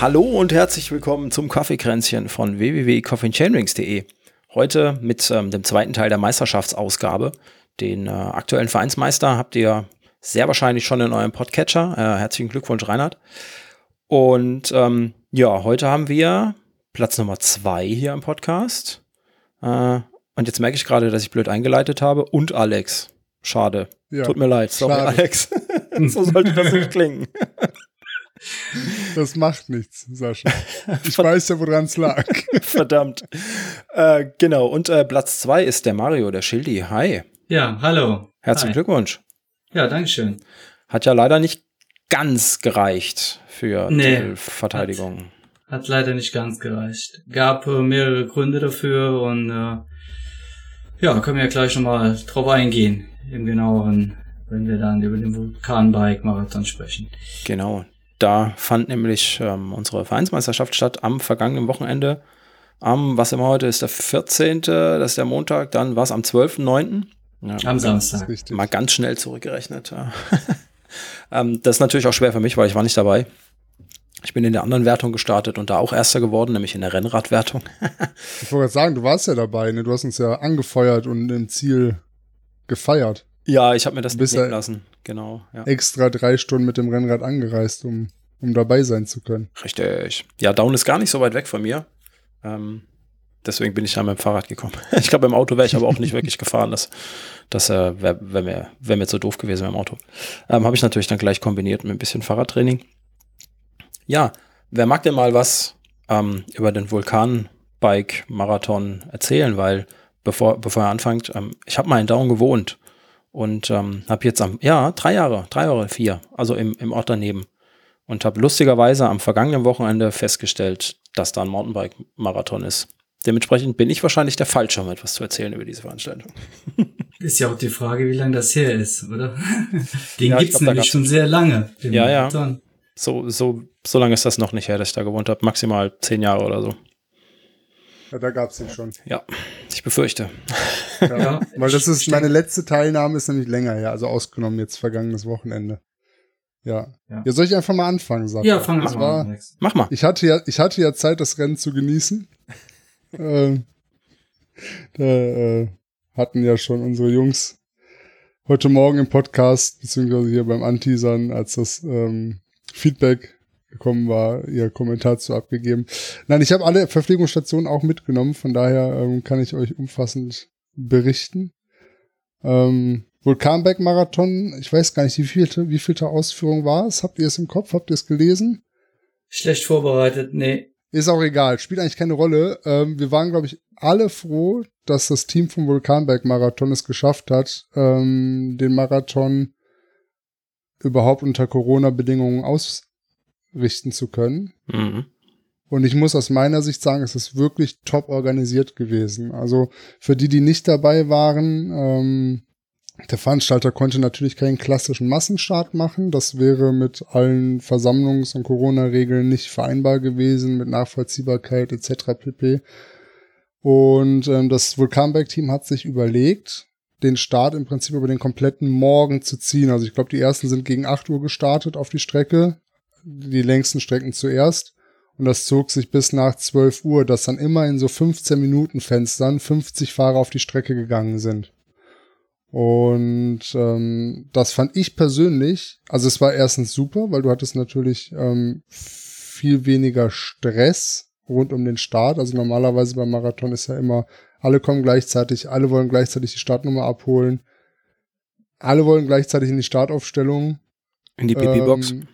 Hallo und herzlich willkommen zum Kaffeekränzchen von www.coffeechainrings.de. Heute mit ähm, dem zweiten Teil der Meisterschaftsausgabe. Den äh, aktuellen Vereinsmeister habt ihr sehr wahrscheinlich schon in eurem Podcatcher. Äh, herzlichen Glückwunsch, Reinhard. Und ähm, ja, heute haben wir Platz Nummer zwei hier im Podcast. Äh, und jetzt merke ich gerade, dass ich blöd eingeleitet habe. Und Alex. Schade. Ja, Tut mir leid. Sorry, schade. Alex. so sollte das nicht klingen. Das macht nichts, Sascha. Ich weiß ja, woran es lag. Verdammt. Äh, genau, und äh, Platz zwei ist der Mario, der Schildi. Hi. Ja, hallo. Herzlichen Hi. Glückwunsch. Ja, Dankeschön. Hat ja leider nicht ganz gereicht für nee, die Verteidigung. Hat, hat, leider nicht ganz gereicht. Gab äh, mehrere Gründe dafür und äh, ja, können wir ja gleich nochmal drauf eingehen, im genaueren, wenn wir dann über den Vulkanbike-Marathon sprechen. Genau. Da fand nämlich ähm, unsere Vereinsmeisterschaft statt am vergangenen Wochenende. Am, was immer heute ist, der 14., das ist der Montag, dann war es am 12.9. Ja, am Samstag. Mal ganz schnell zurückgerechnet. Ja. ähm, das ist natürlich auch schwer für mich, weil ich war nicht dabei. Ich bin in der anderen Wertung gestartet und da auch Erster geworden, nämlich in der Rennradwertung. ich wollte gerade sagen, du warst ja dabei, ne? Du hast uns ja angefeuert und im Ziel gefeiert. Ja, ich habe mir das nicht nehmen lassen. Genau. Ja. Extra drei Stunden mit dem Rennrad angereist, um, um dabei sein zu können. Richtig. Ja, Down ist gar nicht so weit weg von mir. Ähm, deswegen bin ich ja mit dem Fahrrad gekommen. ich glaube, im Auto wäre ich aber auch nicht wirklich gefahren. Das, das äh, wäre wär mir, wär mir zu doof gewesen im Auto. Ähm, habe ich natürlich dann gleich kombiniert mit ein bisschen Fahrradtraining. Ja, wer mag denn mal was ähm, über den Vulkan-Bike-Marathon erzählen? Weil, bevor, bevor er anfängt, ähm, ich habe mal in Down gewohnt und ähm, habe jetzt am, ja, drei Jahre, drei Jahre, vier, also im, im Ort daneben. Und habe lustigerweise am vergangenen Wochenende festgestellt, dass da ein Mountainbike-Marathon ist. Dementsprechend bin ich wahrscheinlich der Falsche, um etwas zu erzählen über diese Veranstaltung. Ist ja auch die Frage, wie lange das her ist, oder? Den ja, gibt's glaub, nämlich schon sehr lange. Ja, Marathon. ja. So, so, so lange ist das noch nicht her, dass ich da gewohnt habe. Maximal zehn Jahre oder so. Ja, da gab's ihn schon. Ja, ich befürchte. Ja, ja weil das ist, meine letzte Teilnahme ist nämlich länger her, also ausgenommen jetzt vergangenes Wochenende. Ja. ja. Ja, soll ich einfach mal anfangen, sagen? Ja, fang mal an. Mach mal. Ich hatte ja, ich hatte ja Zeit, das Rennen zu genießen. ähm, da äh, hatten ja schon unsere Jungs heute Morgen im Podcast, beziehungsweise hier beim Anteasern, als das ähm, Feedback gekommen war, ihr Kommentar zu abgegeben. Nein, ich habe alle Verpflegungsstationen auch mitgenommen, von daher ähm, kann ich euch umfassend berichten. Ähm, Vulkanberg-Marathon, ich weiß gar nicht, wie vielte, wie vielte Ausführung war es? Habt ihr es im Kopf? Habt ihr es gelesen? Schlecht vorbereitet, nee. Ist auch egal, spielt eigentlich keine Rolle. Ähm, wir waren, glaube ich, alle froh, dass das Team vom Vulkanberg-Marathon es geschafft hat, ähm, den Marathon überhaupt unter Corona-Bedingungen aus richten zu können. Mhm. Und ich muss aus meiner Sicht sagen, es ist wirklich top organisiert gewesen. Also für die, die nicht dabei waren, ähm, der Veranstalter konnte natürlich keinen klassischen Massenstart machen. Das wäre mit allen Versammlungs- und Corona-Regeln nicht vereinbar gewesen, mit Nachvollziehbarkeit etc. pp. Und ähm, das Vulkanberg-Team hat sich überlegt, den Start im Prinzip über den kompletten Morgen zu ziehen. Also ich glaube, die ersten sind gegen 8 Uhr gestartet auf die Strecke, die längsten Strecken zuerst. Und das zog sich bis nach 12 Uhr, dass dann immer in so 15 Minuten Fenstern 50 Fahrer auf die Strecke gegangen sind. Und ähm, das fand ich persönlich, also es war erstens super, weil du hattest natürlich ähm, viel weniger Stress rund um den Start. Also normalerweise beim Marathon ist ja immer, alle kommen gleichzeitig, alle wollen gleichzeitig die Startnummer abholen, alle wollen gleichzeitig in die Startaufstellung. In die PP-Box. Ähm,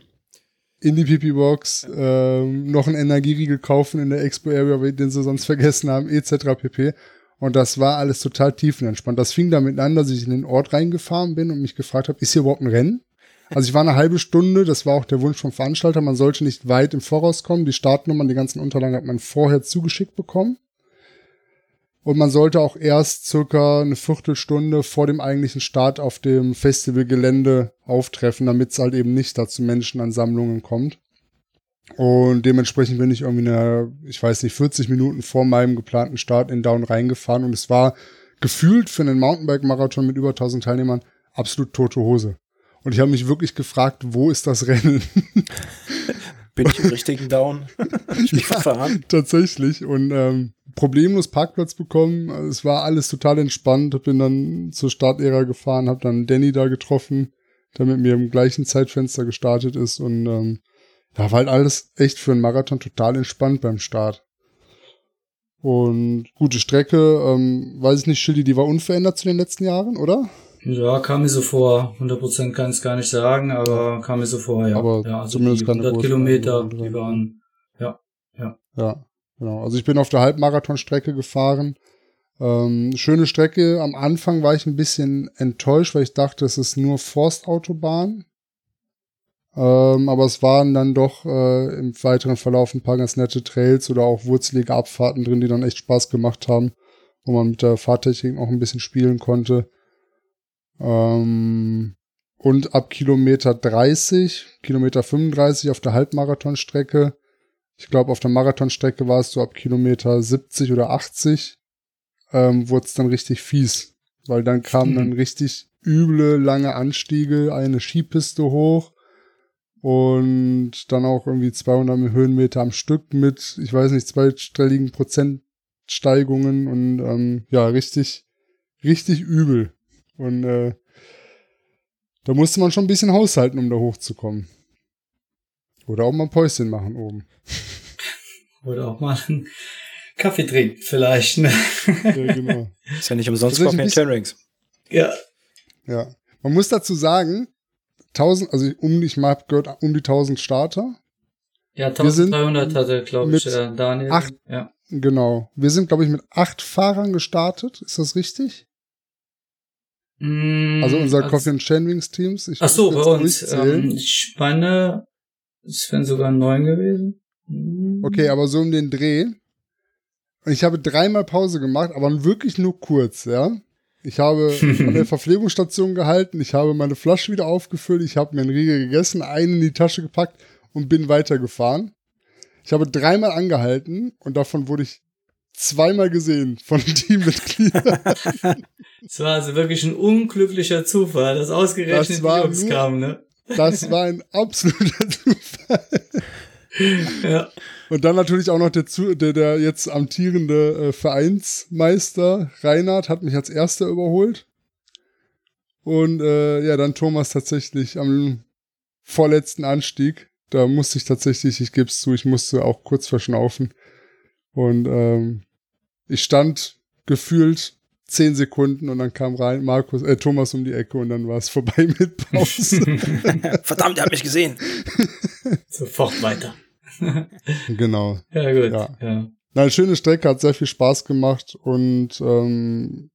in die Pipi-Box, ähm, noch einen Energieriegel kaufen in der Expo-Area, den sie sonst vergessen haben, etc. pp. Und das war alles total tiefenentspannt. Das fing damit an, dass ich in den Ort reingefahren bin und mich gefragt habe, ist hier überhaupt ein Rennen? Also ich war eine halbe Stunde, das war auch der Wunsch vom Veranstalter, man sollte nicht weit im Voraus kommen. Die Startnummern, die ganzen Unterlagen hat man vorher zugeschickt bekommen. Und man sollte auch erst circa eine Viertelstunde vor dem eigentlichen Start auf dem Festivalgelände auftreffen, damit es halt eben nicht dazu Menschenansammlungen kommt. Und dementsprechend bin ich irgendwie eine, ich weiß nicht, 40 Minuten vor meinem geplanten Start in Down reingefahren und es war gefühlt für einen Mountainbike-Marathon mit über 1000 Teilnehmern absolut tote Hose. Und ich habe mich wirklich gefragt, wo ist das Rennen? Bin ich im richtigen Down? ich mich ja, verfahren? Tatsächlich. Und ähm, problemlos Parkplatz bekommen. Es war alles total entspannt. Bin dann zur Startära gefahren, habe dann Danny da getroffen, der mit mir im gleichen Zeitfenster gestartet ist. Und ähm, ja, war halt alles echt für einen Marathon total entspannt beim Start. Und gute Strecke, ähm, weiß ich nicht, Schildi, die war unverändert zu den letzten Jahren, oder? Ja, kam mir so vor. 100% kann ich es gar nicht sagen, aber kam mir so vor, ja. Aber ja, also zumindest die keine 100 großen Kilometer, die waren, ja, ja. Ja, genau. Also ich bin auf der Halbmarathonstrecke gefahren. Ähm, schöne Strecke. Am Anfang war ich ein bisschen enttäuscht, weil ich dachte, es ist nur Forstautobahn. Ähm, aber es waren dann doch äh, im weiteren Verlauf ein paar ganz nette Trails oder auch wurzelige Abfahrten drin, die dann echt Spaß gemacht haben, wo man mit der Fahrtechnik auch ein bisschen spielen konnte. Ähm, und ab Kilometer 30, Kilometer 35 auf der Halbmarathonstrecke, ich glaube auf der Marathonstrecke war es so ab Kilometer 70 oder 80, ähm, wurde es dann richtig fies, weil dann kamen Mhm. dann richtig üble lange Anstiege, eine Skipiste hoch und dann auch irgendwie 200 Höhenmeter am Stück mit, ich weiß nicht, zweistelligen Prozentsteigungen und ähm, ja, richtig, richtig übel. Und äh, da musste man schon ein bisschen haushalten, um da hochzukommen. Oder auch mal ein Päuschen machen oben. Oder auch mal einen Kaffee trinken, vielleicht, ne? Ja, genau. Ist ja nicht umsonst Coffee and bisschen- Chainrings. ja. Ja. Man muss dazu sagen, 1000, also um, ich mal hab gehört, um die 1000 Starter. Ja, Wir sind 1300 hatte, glaube ich, äh, Daniel. acht- Ja. Genau. Wir sind, glaube ich, mit acht Fahrern gestartet. Ist das richtig? Mm, Also unser als- Coffee and Chainwings Teams. Ich Ach so, bei uns. Ähm, ich meine, es wären sogar neun gewesen. Mm. Okay, aber so um den Dreh. Ich habe dreimal Pause gemacht, aber wirklich nur kurz, ja. Ich habe an der Verpflegungsstation gehalten, ich habe meine Flasche wieder aufgefüllt, ich habe mir einen Riegel gegessen, einen in die Tasche gepackt und bin weitergefahren. Ich habe dreimal angehalten und davon wurde ich zweimal gesehen von Teammitgliedern. Es war also wirklich ein unglücklicher Zufall, dass ausgerechnet Das war die Jungs nur- kamen, ne? Das war ein absoluter Zufall. Ja. Und dann natürlich auch noch der, Zu- der, der jetzt amtierende äh, Vereinsmeister Reinhard hat mich als erster überholt. Und äh, ja, dann Thomas tatsächlich am vorletzten Anstieg. Da musste ich tatsächlich, ich gebe es zu, ich musste auch kurz verschnaufen. Und ähm, ich stand gefühlt zehn Sekunden und dann kam rein Markus, äh, Thomas um die Ecke und dann war es vorbei mit Pause. Verdammt, er hat mich gesehen. Sofort weiter. genau. Ja, gut. Ja. Ja. Nein, schöne Strecke, hat sehr viel Spaß gemacht und ähm,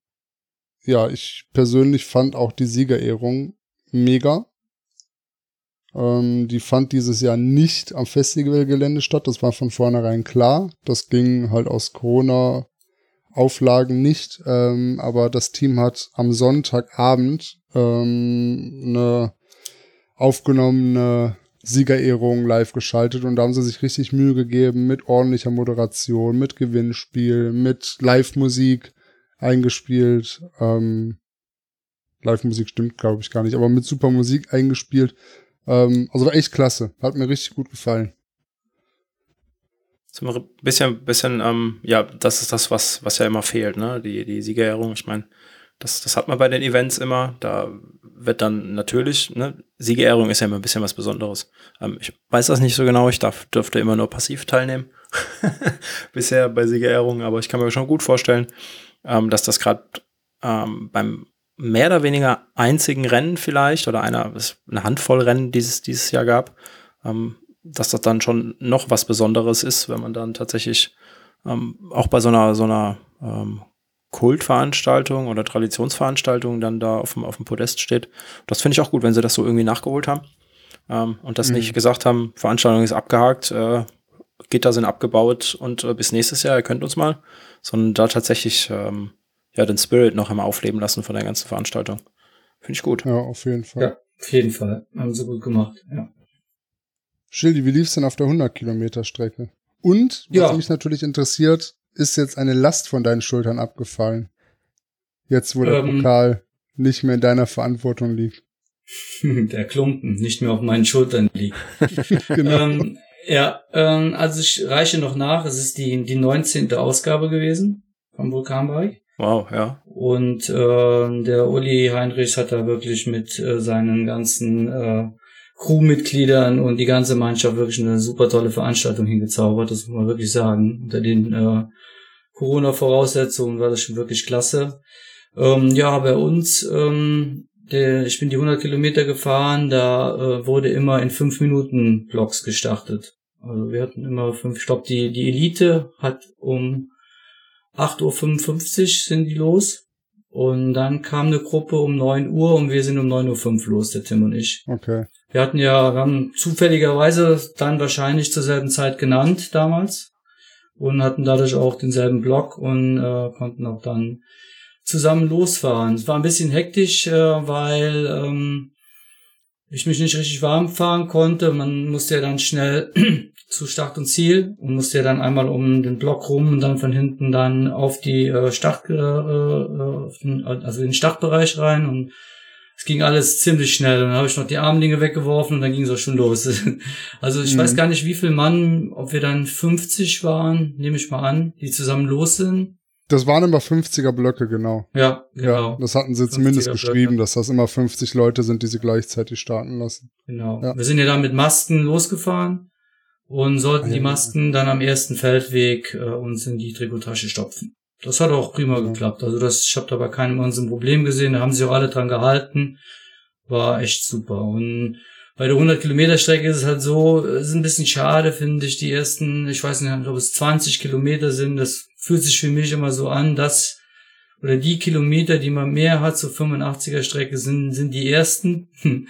ja, ich persönlich fand auch die Siegerehrung mega. Ähm, die fand dieses Jahr nicht am Festivalgelände statt, das war von vornherein klar. Das ging halt aus Corona-Auflagen nicht, ähm, aber das Team hat am Sonntagabend ähm, eine aufgenommene Siegerehrung live geschaltet und da haben sie sich richtig Mühe gegeben mit ordentlicher Moderation, mit Gewinnspiel, mit Live-Musik eingespielt. Ähm, Live-Musik stimmt, glaube ich, gar nicht, aber mit super Musik eingespielt. Ähm, also war echt klasse. Hat mir richtig gut gefallen. So ein bisschen, bisschen, ähm, ja, das ist das, was, was ja immer fehlt, ne? Die, die Siegerehrung. Ich meine, das, das hat man bei den Events immer. Da wird dann natürlich, ne, Siegerehrung ist ja immer ein bisschen was Besonderes. Ähm, ich weiß das nicht so genau, ich darf, dürfte immer nur passiv teilnehmen. Bisher bei Siegerehrung, aber ich kann mir schon gut vorstellen, ähm, dass das gerade ähm, beim mehr oder weniger einzigen Rennen vielleicht oder einer, eine Handvoll Rennen dieses, dieses Jahr gab, ähm, dass das dann schon noch was Besonderes ist, wenn man dann tatsächlich ähm, auch bei so einer, so einer ähm, Kultveranstaltung oder Traditionsveranstaltung dann da auf dem, auf dem Podest steht. Das finde ich auch gut, wenn sie das so irgendwie nachgeholt haben ähm, und das Mhm. nicht gesagt haben, Veranstaltung ist abgehakt, äh, Gitter sind abgebaut und äh, bis nächstes Jahr, ihr könnt uns mal, sondern da tatsächlich ähm, ja den Spirit noch einmal aufleben lassen von der ganzen Veranstaltung. Finde ich gut. Ja, auf jeden Fall. ja, auf jeden Fall. Haben sie gut gemacht, ja. Schildi, wie lief's denn auf der 100 Kilometer Strecke? Und, was Ja. mich natürlich interessiert, ist jetzt eine Last von deinen Schultern abgefallen? Jetzt, wo der Ähm. Pokal nicht mehr in deiner Verantwortung liegt. Der Klumpen nicht mehr auf meinen Schultern liegt. Genau. ähm, Ja, ähm, also ich reiche noch nach. Es ist die, die 19. Ausgabe gewesen vom Vulkanbike. Wow, ja. Und äh, der Uli Heinrich hat da wirklich mit äh, seinen ganzen äh, Crewmitgliedern und die ganze Mannschaft wirklich eine super tolle Veranstaltung hingezaubert, das muss man wirklich sagen. Unter den äh, Corona-Voraussetzungen war das schon wirklich klasse. Ähm, ja, bei uns, ähm, der, ich bin die 100 Kilometer gefahren, da äh, wurde immer in 5 Minuten Blocks gestartet. Also wir hatten immer fünf, ich glaube, die, die Elite hat um 8.55 Uhr sind die los. Und dann kam eine Gruppe um 9 Uhr und wir sind um 9.05 Uhr los, der Tim und ich. Okay. Wir hatten ja, wir haben zufälligerweise dann wahrscheinlich zur selben Zeit genannt damals und hatten dadurch auch denselben Block und äh, konnten auch dann zusammen losfahren. Es war ein bisschen hektisch, äh, weil ähm, ich mich nicht richtig warm fahren konnte. Man musste ja dann schnell zu Start und Ziel und musste ja dann einmal um den Block rum und dann von hinten dann auf die äh, Start, äh, äh, den, also in den Startbereich rein und es ging alles ziemlich schnell. Und dann habe ich noch die Armlinge weggeworfen und dann ging es auch schon los. also ich mhm. weiß gar nicht, wie viel Mann, ob wir dann 50 waren, nehme ich mal an, die zusammen los sind. Das waren immer 50er Blöcke, genau. Ja, genau. Ja, das hatten sie zumindest geschrieben, dass das immer 50 Leute sind, die sie gleichzeitig starten lassen. Genau. Ja. Wir sind ja dann mit Masken losgefahren und sollten die Masken dann am ersten Feldweg äh, uns in die Trikotasche stopfen. Das hat auch prima geklappt. Also das, ich habe da bei keinem uns ein Problem gesehen. Da haben sich auch alle dran gehalten. War echt super. Und bei der 100 Kilometer Strecke ist es halt so, ist ein bisschen schade, finde ich, die ersten, ich weiß nicht, ob es 20 Kilometer sind, das fühlt sich für mich immer so an, dass, oder die Kilometer, die man mehr hat, so 85er Strecke, sind, sind die ersten.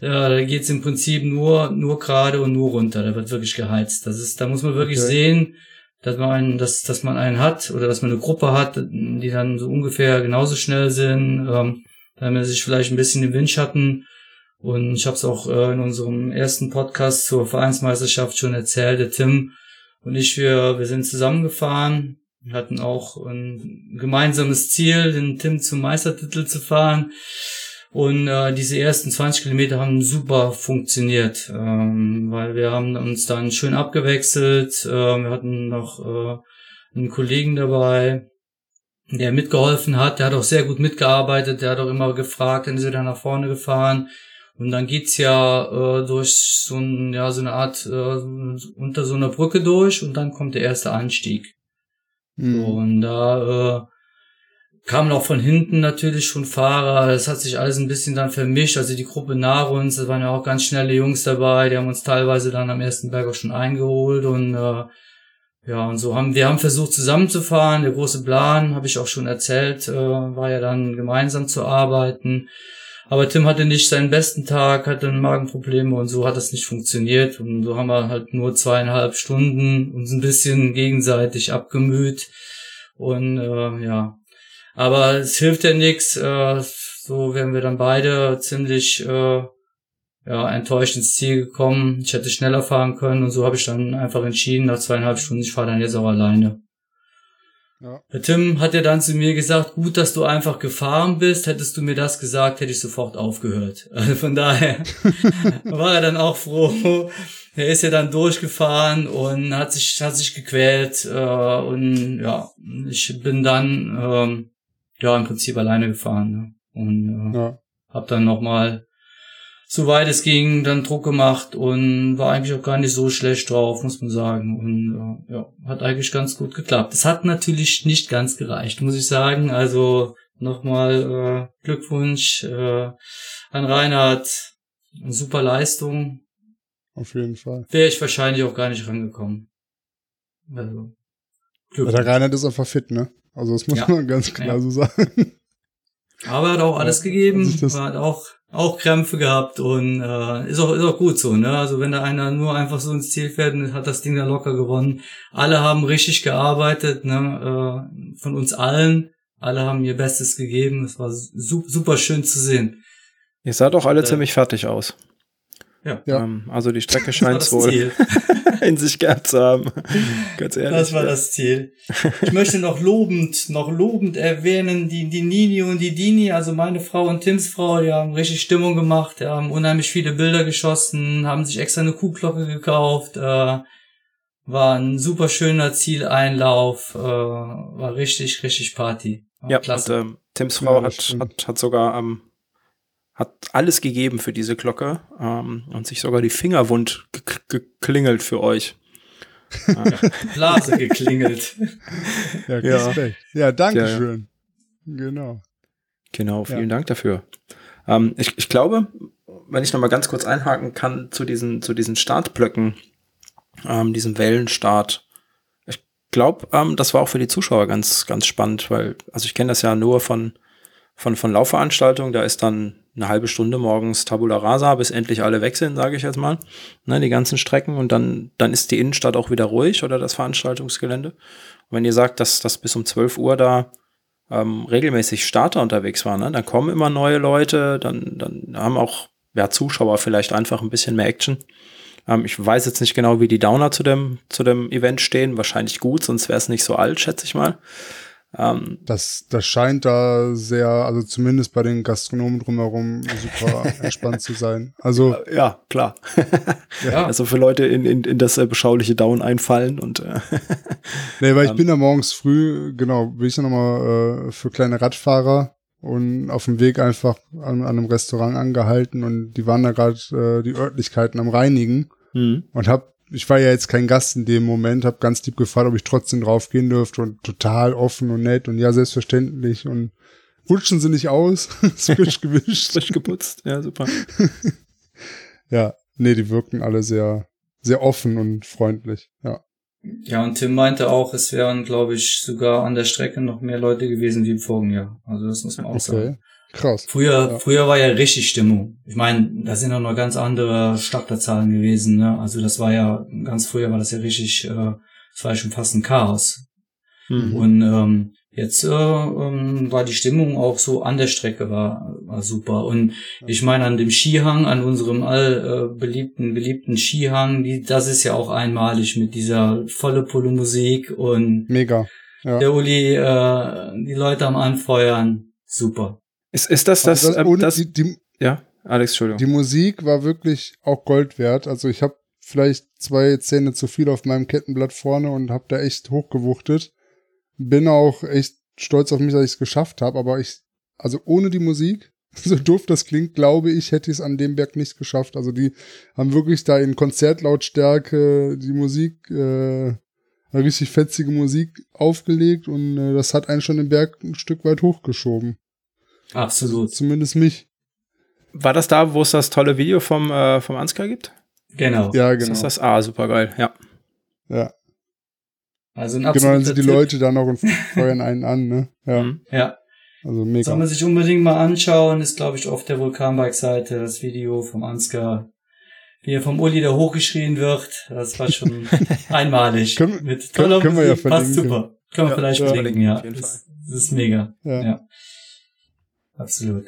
ja, da geht's im Prinzip nur, nur gerade und nur runter, da wird wirklich geheizt. Das ist, da muss man wirklich okay. sehen, dass man einen, dass, dass man einen hat oder dass man eine Gruppe hat, die dann so ungefähr genauso schnell sind, ähm, damit man sich vielleicht ein bisschen im Windschatten und ich habe es auch äh, in unserem ersten Podcast zur Vereinsmeisterschaft schon erzählt. Der Tim und ich, wir, wir sind zusammengefahren. Wir hatten auch ein gemeinsames Ziel, den Tim zum Meistertitel zu fahren. Und äh, diese ersten 20 Kilometer haben super funktioniert, ähm, weil wir haben uns dann schön abgewechselt. Äh, wir hatten noch äh, einen Kollegen dabei, der mitgeholfen hat. Der hat auch sehr gut mitgearbeitet. Der hat auch immer gefragt, dann ist er dann nach vorne gefahren. Und dann geht's ja äh, durch so, ein, ja, so eine Art, äh, unter so einer Brücke durch und dann kommt der erste Anstieg. Mhm. So, und da äh, kamen auch von hinten natürlich schon Fahrer. Das hat sich alles ein bisschen dann vermischt. Also die Gruppe nach uns, da waren ja auch ganz schnelle Jungs dabei. Die haben uns teilweise dann am ersten Berg auch schon eingeholt und äh, ja, und so haben wir haben versucht zusammenzufahren. Der große Plan, habe ich auch schon erzählt, äh, war ja dann gemeinsam zu arbeiten. Aber Tim hatte nicht seinen besten Tag, hatte Magenprobleme und so hat das nicht funktioniert. Und so haben wir halt nur zweieinhalb Stunden uns ein bisschen gegenseitig abgemüht. Und äh, ja. Aber es hilft ja nichts. Äh, so wären wir dann beide ziemlich äh, ja, enttäuscht ins Ziel gekommen. Ich hätte schneller fahren können und so habe ich dann einfach entschieden, nach zweieinhalb Stunden, ich fahre dann jetzt auch alleine. Ja. Der Tim hat ja dann zu mir gesagt, gut, dass du einfach gefahren bist. Hättest du mir das gesagt, hätte ich sofort aufgehört. Also von daher war er dann auch froh. Er ist ja dann durchgefahren und hat sich, hat sich gequält. Äh, und ja, ich bin dann ähm, ja im Prinzip alleine gefahren. Ne? Und äh, ja. hab dann nochmal soweit es ging, dann Druck gemacht und war eigentlich auch gar nicht so schlecht drauf, muss man sagen. Und äh, ja, hat eigentlich ganz gut geklappt. Es hat natürlich nicht ganz gereicht, muss ich sagen. Also nochmal äh, Glückwunsch äh, an Reinhard. Eine super Leistung. Auf jeden Fall. Wäre ich wahrscheinlich auch gar nicht rangekommen. Also. Glückwunsch. Der Reinhard ist einfach fit, ne? Also das muss ja. man ganz klar ja. so sagen. Aber er hat auch alles gegeben, also hat auch auch Krämpfe gehabt und äh, ist auch ist auch gut so, ne? Also wenn da einer nur einfach so ins Ziel fährt und hat das Ding da locker gewonnen. Alle haben richtig gearbeitet, ne? Äh, von uns allen. Alle haben ihr Bestes gegeben. Es war su super schön zu sehen. Ihr sah doch alle äh, ziemlich fertig aus. Ja. Ähm, also die Strecke scheint wohl. in sich gehabt zu haben. Ganz ehrlich. Das war das Ziel. Ich möchte noch lobend, noch lobend erwähnen, die, die Nini und die Dini, also meine Frau und Tims Frau, die haben richtig Stimmung gemacht, die haben unheimlich viele Bilder geschossen, haben sich extra eine Kuhglocke gekauft, äh, war ein super schöner Zieleinlauf, äh, war richtig, richtig Party. War ja, klasse. Und, ähm, Tims Frau ja, hat, hat, hat sogar ähm, hat alles gegeben für diese Glocke ähm, und sich sogar die Finger wund geklingelt für euch. Blase geklingelt. Ja. Ja, ja danke ja, schön. Genau. Genau, vielen ja. Dank dafür. Ähm, ich, ich glaube, wenn ich noch mal ganz kurz einhaken kann zu diesen, zu diesen Startblöcken, ähm, diesem Wellenstart. Ich glaube, ähm, das war auch für die Zuschauer ganz, ganz spannend, weil, also ich kenne das ja nur von, von, von Laufveranstaltungen, da ist dann eine halbe Stunde morgens Tabula Rasa, bis endlich alle weg sind, sage ich jetzt mal, ne, die ganzen Strecken und dann, dann ist die Innenstadt auch wieder ruhig oder das Veranstaltungsgelände. Und wenn ihr sagt, dass, dass bis um 12 Uhr da ähm, regelmäßig Starter unterwegs waren, ne, dann kommen immer neue Leute, dann, dann haben auch ja, Zuschauer vielleicht einfach ein bisschen mehr Action. Ähm, ich weiß jetzt nicht genau, wie die Downer zu dem, zu dem Event stehen, wahrscheinlich gut, sonst wäre es nicht so alt, schätze ich mal. Ähm, das, das scheint da sehr, also zumindest bei den Gastronomen drumherum super entspannt zu sein. Also ja, klar. ja. Also für Leute in, in, in das äh, beschauliche Down einfallen und äh, Nee, weil ich ähm, bin da morgens früh, genau, bin ich ja nochmal äh, für kleine Radfahrer und auf dem Weg einfach an, an einem Restaurant angehalten und die waren da gerade äh, die Örtlichkeiten am Reinigen mhm. und hab ich war ja jetzt kein Gast in dem Moment, habe ganz lieb gefragt, ob ich trotzdem draufgehen dürfte und total offen und nett und ja, selbstverständlich und rutschen sie nicht aus, frisch gewischt. frisch geputzt, ja, super. ja, nee, die wirken alle sehr, sehr offen und freundlich, ja. Ja, und Tim meinte auch, es wären, glaube ich, sogar an der Strecke noch mehr Leute gewesen wie im vorigen Jahr. Also das muss man auch okay. sagen. Krass. Früher, ja. früher war ja richtig Stimmung. Ich meine, da sind auch noch ganz andere Starterzahlen gewesen. Ne? Also das war ja, ganz früher war das ja richtig, äh, das war ja schon fast ein Chaos. Mhm. Und ähm, jetzt äh, ähm, war die Stimmung auch so an der Strecke war, war super. Und ich meine, an dem Skihang, an unserem all äh, beliebten, beliebten Skihang, die, das ist ja auch einmalig mit dieser volle Pulle Musik und Mega. Ja. der Uli, äh, die Leute am Anfeuern. Super. Ist, ist das das? Also das, das, ähm, die, die, ja, Alex, Entschuldigung. Die Musik war wirklich auch Gold wert. Also ich habe vielleicht zwei Zähne zu viel auf meinem Kettenblatt vorne und habe da echt hochgewuchtet. Bin auch echt stolz auf mich, dass ich es geschafft habe. Aber ich, also ohne die Musik, so doof das klingt, glaube ich, hätte ich es an dem Berg nicht geschafft. Also die haben wirklich da in Konzertlautstärke die Musik, äh, richtig fetzige Musik aufgelegt und äh, das hat einen schon den Berg ein Stück weit hochgeschoben. Absolut. Zumindest mich. War das da, wo es das tolle Video vom, äh, vom Ansgar gibt? Genau. Ja, genau. Ist das? Ah, super geil, ja. Ja. Also ein Genau, dann sind die Tipp. Leute da noch und feuern einen an, ne? Ja. Mhm. Ja. Also mega. Soll man sich unbedingt mal anschauen, ist glaube ich auf der Vulkanbike-Seite das Video vom Ansgar, wie er vom Uli da hochgeschrien wird. Das war schon einmalig. können, Mit toller können, können Musik, wir ja passt super. Können wir ja, vielleicht ja, verlinken, ja. Das, das, ist mega. ja. ja absolut.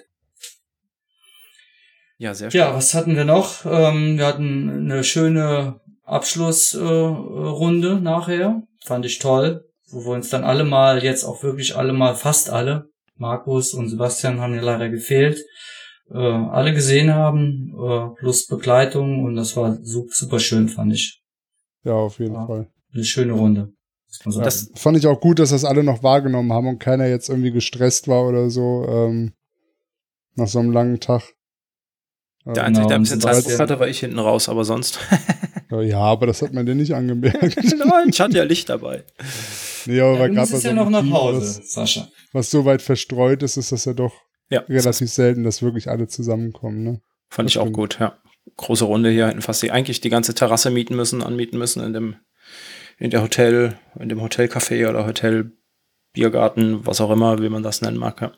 Ja, sehr schön. Ja, was hatten wir noch? Ähm, wir hatten eine schöne Abschlussrunde äh, nachher. Fand ich toll. Wo wir uns dann alle mal, jetzt auch wirklich alle mal, fast alle, Markus und Sebastian haben ja leider gefehlt, äh, alle gesehen haben, äh, plus Begleitung und das war super, super schön, fand ich. Ja, auf jeden ja, Fall. Eine schöne Runde. Das, das fand ich auch gut, dass das alle noch wahrgenommen haben und keiner jetzt irgendwie gestresst war oder so. Ähm, nach so einem langen Tag. Der Einzige, der ein bisschen Zeitdruck hatte, war ich hinten raus, aber sonst. ja, aber das hat man dir nicht angemerkt. Nein, ich hatte ja Licht dabei. Nee, aber ja, du musst ja noch nach Hause, was, Sascha. Was so weit verstreut ist, ist das ja doch ja. relativ selten, dass wirklich alle zusammenkommen. Ne? Fand das ich auch gut, ja. Große Runde hier, hätten fast die, eigentlich die ganze Terrasse mieten müssen, anmieten müssen in dem, in der Hotel, in dem Hotelcafé oder Hotel Biergarten, was auch immer, wie man das nennen mag, ja.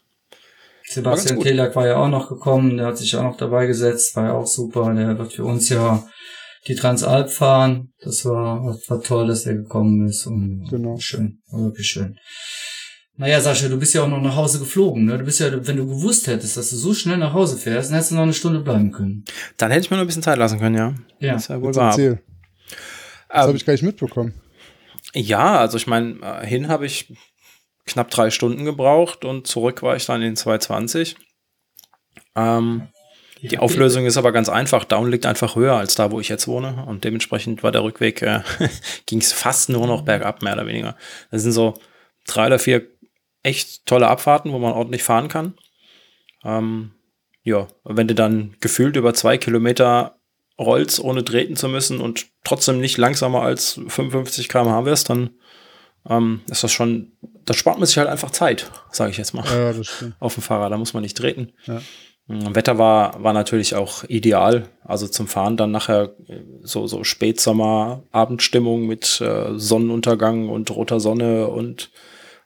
Sebastian Telak war ja auch noch gekommen, der hat sich auch noch dabei gesetzt, war ja auch super. Der wird für uns ja die Transalp fahren. Das war, war toll, dass er gekommen ist und genau. schön, war wirklich schön. Naja, Sascha, du bist ja auch noch nach Hause geflogen, ne? Du bist ja, wenn du gewusst hättest, dass du so schnell nach Hause fährst, dann hättest du noch eine Stunde bleiben können. Dann hätte ich mir noch ein bisschen Zeit lassen können, ja. Ja. Das ist ja wohl wahr. Das habe ich gar nicht mitbekommen. Ja, also ich meine, äh, hin habe ich knapp drei Stunden gebraucht und zurück war ich dann in 220. Ähm, die Auflösung ist aber ganz einfach. Down liegt einfach höher als da, wo ich jetzt wohne. Und dementsprechend war der Rückweg, äh, ging es fast nur noch bergab, mehr oder weniger. Das sind so drei oder vier echt tolle Abfahrten, wo man ordentlich fahren kann. Ähm, ja, wenn du dann gefühlt über zwei Kilometer rollst, ohne treten zu müssen und trotzdem nicht langsamer als 55 km/h wirst, dann ähm, ist das schon, da spart man sich halt einfach Zeit, sage ich jetzt mal. Ja, das stimmt. Auf dem Fahrrad, da muss man nicht treten. Ja. Mm, Wetter war, war natürlich auch ideal. Also zum Fahren dann nachher äh, so, so Spätsommer, Abendstimmung mit äh, Sonnenuntergang und roter Sonne und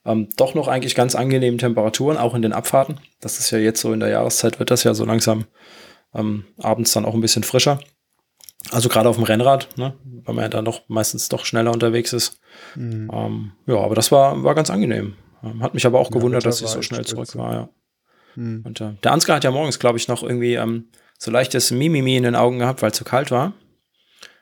ähm, doch noch eigentlich ganz angenehmen Temperaturen, auch in den Abfahrten. Das ist ja jetzt so in der Jahreszeit, wird das ja so langsam ähm, abends dann auch ein bisschen frischer. Also gerade auf dem Rennrad, ne, weil man ja dann doch meistens doch schneller unterwegs ist. Mhm. Ähm, ja, aber das war, war ganz angenehm. Ähm, hat mich aber auch Ja, gewundert, dass ich so schnell spitze. zurück war, ja. Mhm. Und äh, der Ansgar hat ja morgens, glaube ich, noch irgendwie ähm, so leichtes Mimimi in den Augen gehabt, weil es zu kalt war.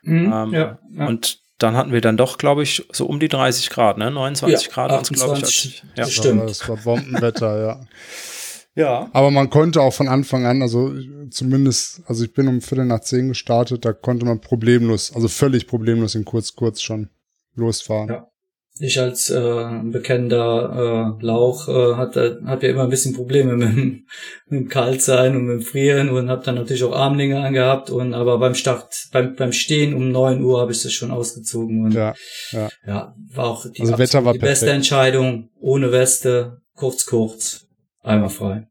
Mhm, Ähm, ja, ja. Und dann hatten wir dann doch, glaube ich, so um die 30 Grad, ne? 29 Ja, Grad waren es, glaube ich. 28. als ich- Ja. Stimmt. Das war Bombenwetter, ja. ja. Aber man konnte auch von Anfang an, also zumindest, also ich bin um Viertel nach zehn gestartet, da konnte man problemlos, also völlig problemlos in kurz, kurz schon losfahren. Ja. Ich als äh, bekennender äh, Lauch äh, hatte, hab ja immer ein bisschen Probleme mit, dem- mit dem Kaltsein und mit dem Frieren und habe dann natürlich auch Armlinge angehabt und aber beim Start, beim, beim Stehen um neun Uhr habe ich das schon ausgezogen und Ja, ja, war auch die, Also Wetter war die beste. Entscheidung, ohne Weste, kurz, kurz, einmal frei.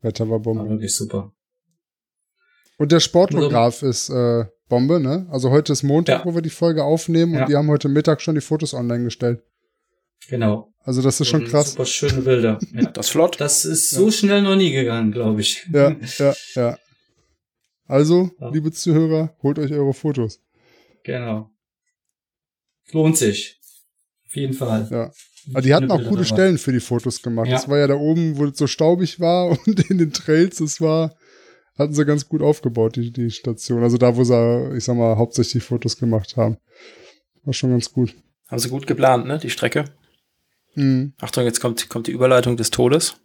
Wetter war War Bombe. wirklich super. Und der Sportfotograf ist äh, Bombe, ne? Also heute ist Montag, Ja. wo wir die Folge aufnehmen und Ja. die haben heute Mittag schon die Fotos online gestellt. Genau. Also das ist schon Und krass. Super schöne Bilder. Ja. Das ist flott. Das ist so schnell noch nie gegangen, glaube ich. Ja, ja, ja. Also, Ja. liebe Zuhörer, holt euch eure Fotos. Genau. Lohnt sich. Auf jeden Fall. Ja. Aber die hatten auch Bilder gute. Stellen für die Fotos gemacht. Ja. Das war ja da oben, wo es so staubig war und in den Trails, das war, hatten sie ganz gut aufgebaut, die, die Station. Also da, wo sie, ich sag mal, hauptsächlich Fotos gemacht haben. War schon ganz gut. Haben sie gut geplant, ne? Die Strecke. Mhm. Achtung, jetzt kommt, kommt die Überleitung des Todes.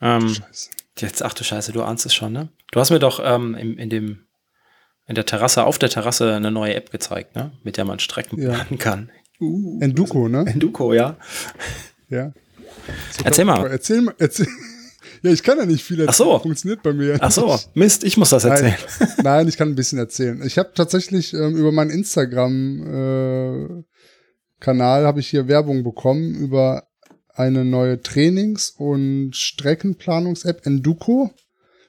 Ähm, Scheiße. jetzt, ach du Scheiße, du ahnst es schon, ne? Du hast mir doch ähm, im, in dem, in der Terrasse, auf der Terrasse eine neue App gezeigt, ne? Mit der man Strecken Ja. planen kann. Uh. Enduko, ne? Enduko, ja. Ja. Erzähl mal. Erzähl mal, erzähl. Ja, ich kann ja nicht viel erzählen. Ach so. Funktioniert bei mir Ach so. Mist, ich muss das erzählen. Nein, nein, ich kann ein bisschen erzählen. Ich habe tatsächlich ähm, über meinen Instagram äh, Kanal habe ich hier Werbung bekommen über eine neue Trainings- und Streckenplanungs-App Enduko.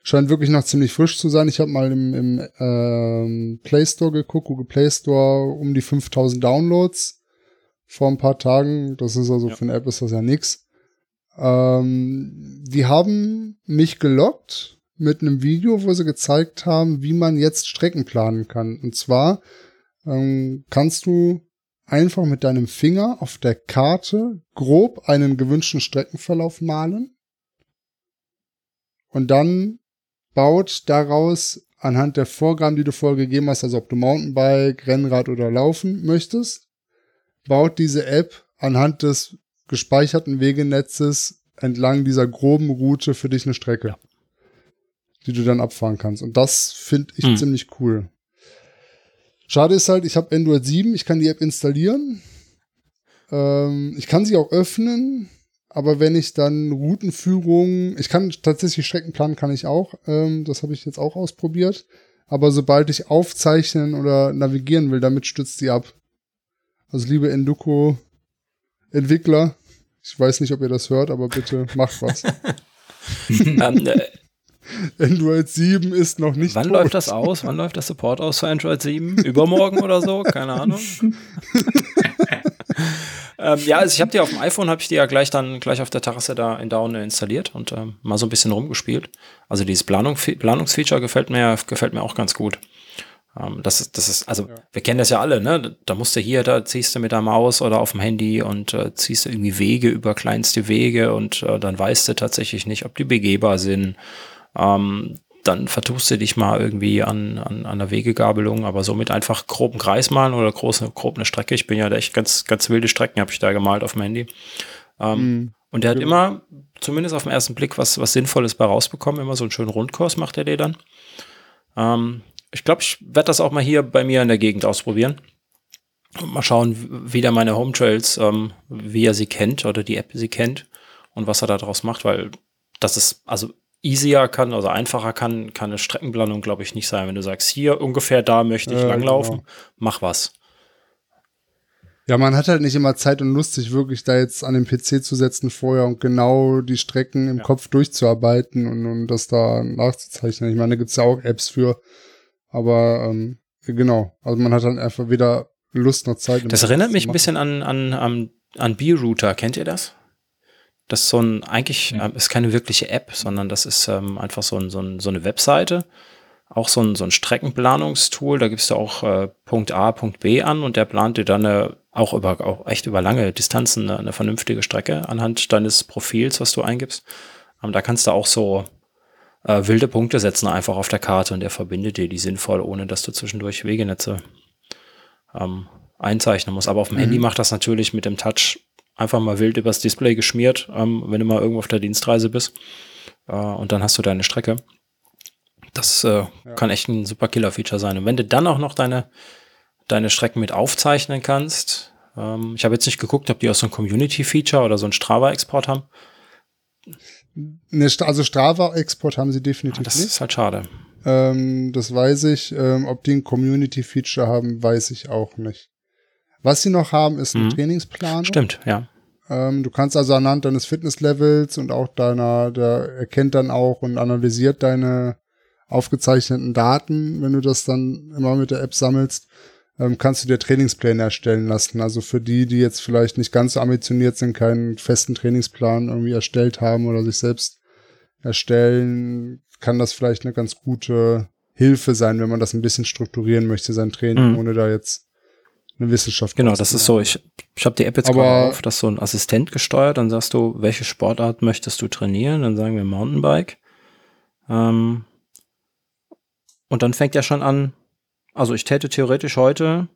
Scheint wirklich noch ziemlich frisch zu sein. Ich habe mal im, im ähm, Play Store geguckt, Google Play Store, um die 5000 Downloads vor ein paar Tagen. Das ist also Ja. für eine App ist das ja nix. Ähm, die haben mich gelockt mit einem Video, wo sie gezeigt haben, wie man jetzt Strecken planen kann. Und zwar ähm, kannst du einfach mit deinem Finger auf der Karte grob einen gewünschten Streckenverlauf malen. Und dann baut daraus anhand der Vorgaben, die du vorgegeben hast, also ob du Mountainbike, Rennrad oder Laufen möchtest, baut diese App anhand des gespeicherten Wegenetzes entlang dieser groben Route für dich eine Strecke, Ja. die du dann abfahren kannst. Und das finde ich Hm. ziemlich cool. Schade ist halt, ich habe Android 7, ich kann die App installieren. Ähm, ich kann sie auch öffnen, aber wenn ich dann Routenführung, ich kann tatsächlich Strecken planen, kann ich auch. Ähm, das habe ich jetzt auch ausprobiert. Aber sobald ich aufzeichnen oder navigieren will, damit stützt sie ab. Also liebe Enduko Entwickler, ich weiß nicht, ob ihr das hört, aber bitte macht was. ähm, äh, Android 7 ist noch nicht wann tot. läuft das aus? Wann läuft der Support aus für Android 7? Übermorgen oder so? Keine Ahnung. ähm, ja, also ich habe die auf dem iPhone, habe ich die ja gleich dann gleich auf der Terrasse da in Down installiert und ähm, mal so ein bisschen rumgespielt. Also dieses Planung, Planungsfeature gefällt mir, gefällt mir auch ganz gut. Ähm, das ist, das ist, also Ja. wir kennen das ja alle, ne? Da musst du hier, da ziehst du mit der Maus oder auf dem Handy und äh, ziehst du irgendwie Wege über kleinste Wege und äh, dann weißt du tatsächlich nicht, ob die begehbar sind. Ähm, dann vertust du dich mal irgendwie an, an, an der Wegegabelung, aber somit einfach groben Kreis malen oder große, grob eine Strecke. Ich bin ja echt ganz, ganz wilde Strecken, habe ich da gemalt auf dem Handy. Ähm, mhm. Und der hat immer, zumindest auf den ersten Blick, was, was Sinnvolles bei rausbekommen. Immer so einen schönen Rundkurs macht er dir dann. Ähm, ich glaube, ich werde das auch mal hier bei mir in der Gegend ausprobieren. Und mal schauen, wie der meine Home Trails, ähm, wie er sie kennt oder die App sie kennt und was er daraus macht, weil das ist, also easier kann, also einfacher kann, kann eine Streckenplanung, glaube ich, nicht sein. Wenn du sagst, hier ungefähr da möchte ich äh, langlaufen, genau. mach was. Ja, man hat halt nicht immer Zeit und Lust, sich wirklich da jetzt an den PC zu setzen vorher und genau die Strecken im ja. Kopf durchzuarbeiten und, und das da nachzuzeichnen. Ich meine, da gibt's ja auch Apps für. Aber ähm, genau, also man hat dann halt einfach weder Lust noch Zeit. Das erinnert mich ein bisschen an, an, an, an B-Router. Kennt ihr das? Das ist so ein, eigentlich ja. äh, ist keine wirkliche App, sondern das ist ähm, einfach so, ein, so, ein, so eine Webseite, auch so ein, so ein Streckenplanungstool. Da gibst du auch äh, Punkt A, Punkt B an und der plant dir dann eine auch über auch echt über lange Distanzen eine, eine vernünftige Strecke anhand deines Profils, was du eingibst. Ähm, da kannst du auch so äh, wilde Punkte setzen einfach auf der Karte und er verbindet dir die sinnvoll, ohne dass du zwischendurch Wegenetze ähm, einzeichnen musst. Aber auf dem mhm. Handy macht das natürlich mit dem Touch einfach mal wild übers Display geschmiert, ähm, wenn du mal irgendwo auf der Dienstreise bist. Äh, und dann hast du deine Strecke. Das äh, ja. kann echt ein super Killer-Feature sein. Und wenn du dann auch noch deine deine Strecken mit aufzeichnen kannst. Ähm, ich habe jetzt nicht geguckt, ob die auch so ein Community-Feature oder so ein Strava-Export haben. Ne, also Strava-Export haben sie definitiv ah, das nicht. Das ist halt schade. Ähm, das weiß ich. Ähm, ob die ein Community-Feature haben, weiß ich auch nicht. Was sie noch haben, ist ein mhm. Trainingsplan. Stimmt, ja. Ähm, du kannst also anhand deines Fitnesslevels und auch deiner, der erkennt dann auch und analysiert deine aufgezeichneten Daten, wenn du das dann immer mit der App sammelst ähm, kannst du dir Trainingspläne erstellen lassen. Also für die, die jetzt vielleicht nicht ganz so ambitioniert sind, keinen festen Trainingsplan irgendwie erstellt haben oder sich selbst erstellen, kann das vielleicht eine ganz gute Hilfe sein, wenn man das ein bisschen strukturieren möchte, sein Training, mhm. ohne da jetzt eine Wissenschaft. Genau, das ist so. Ich, ich habe die App jetzt Aber gerade auf, das ist so ein Assistent gesteuert. Dann sagst du, welche Sportart möchtest du trainieren? Dann sagen wir Mountainbike. Ähm, und dann fängt er schon an, also ich täte theoretisch heute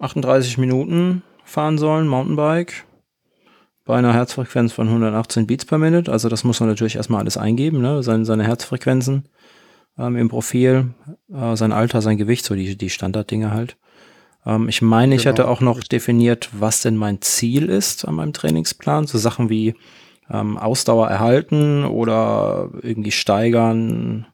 38 Minuten fahren sollen, Mountainbike, bei einer Herzfrequenz von 118 Beats per Minute. Also das muss man natürlich erstmal alles eingeben, ne? seine, seine Herzfrequenzen ähm, im Profil, äh, sein Alter, sein Gewicht, so die, die Standarddinge halt. Ähm, ich meine, ich genau. hätte auch noch definiert, was denn mein Ziel ist an meinem Trainingsplan. So Sachen wie ähm, Ausdauer erhalten oder irgendwie steigern.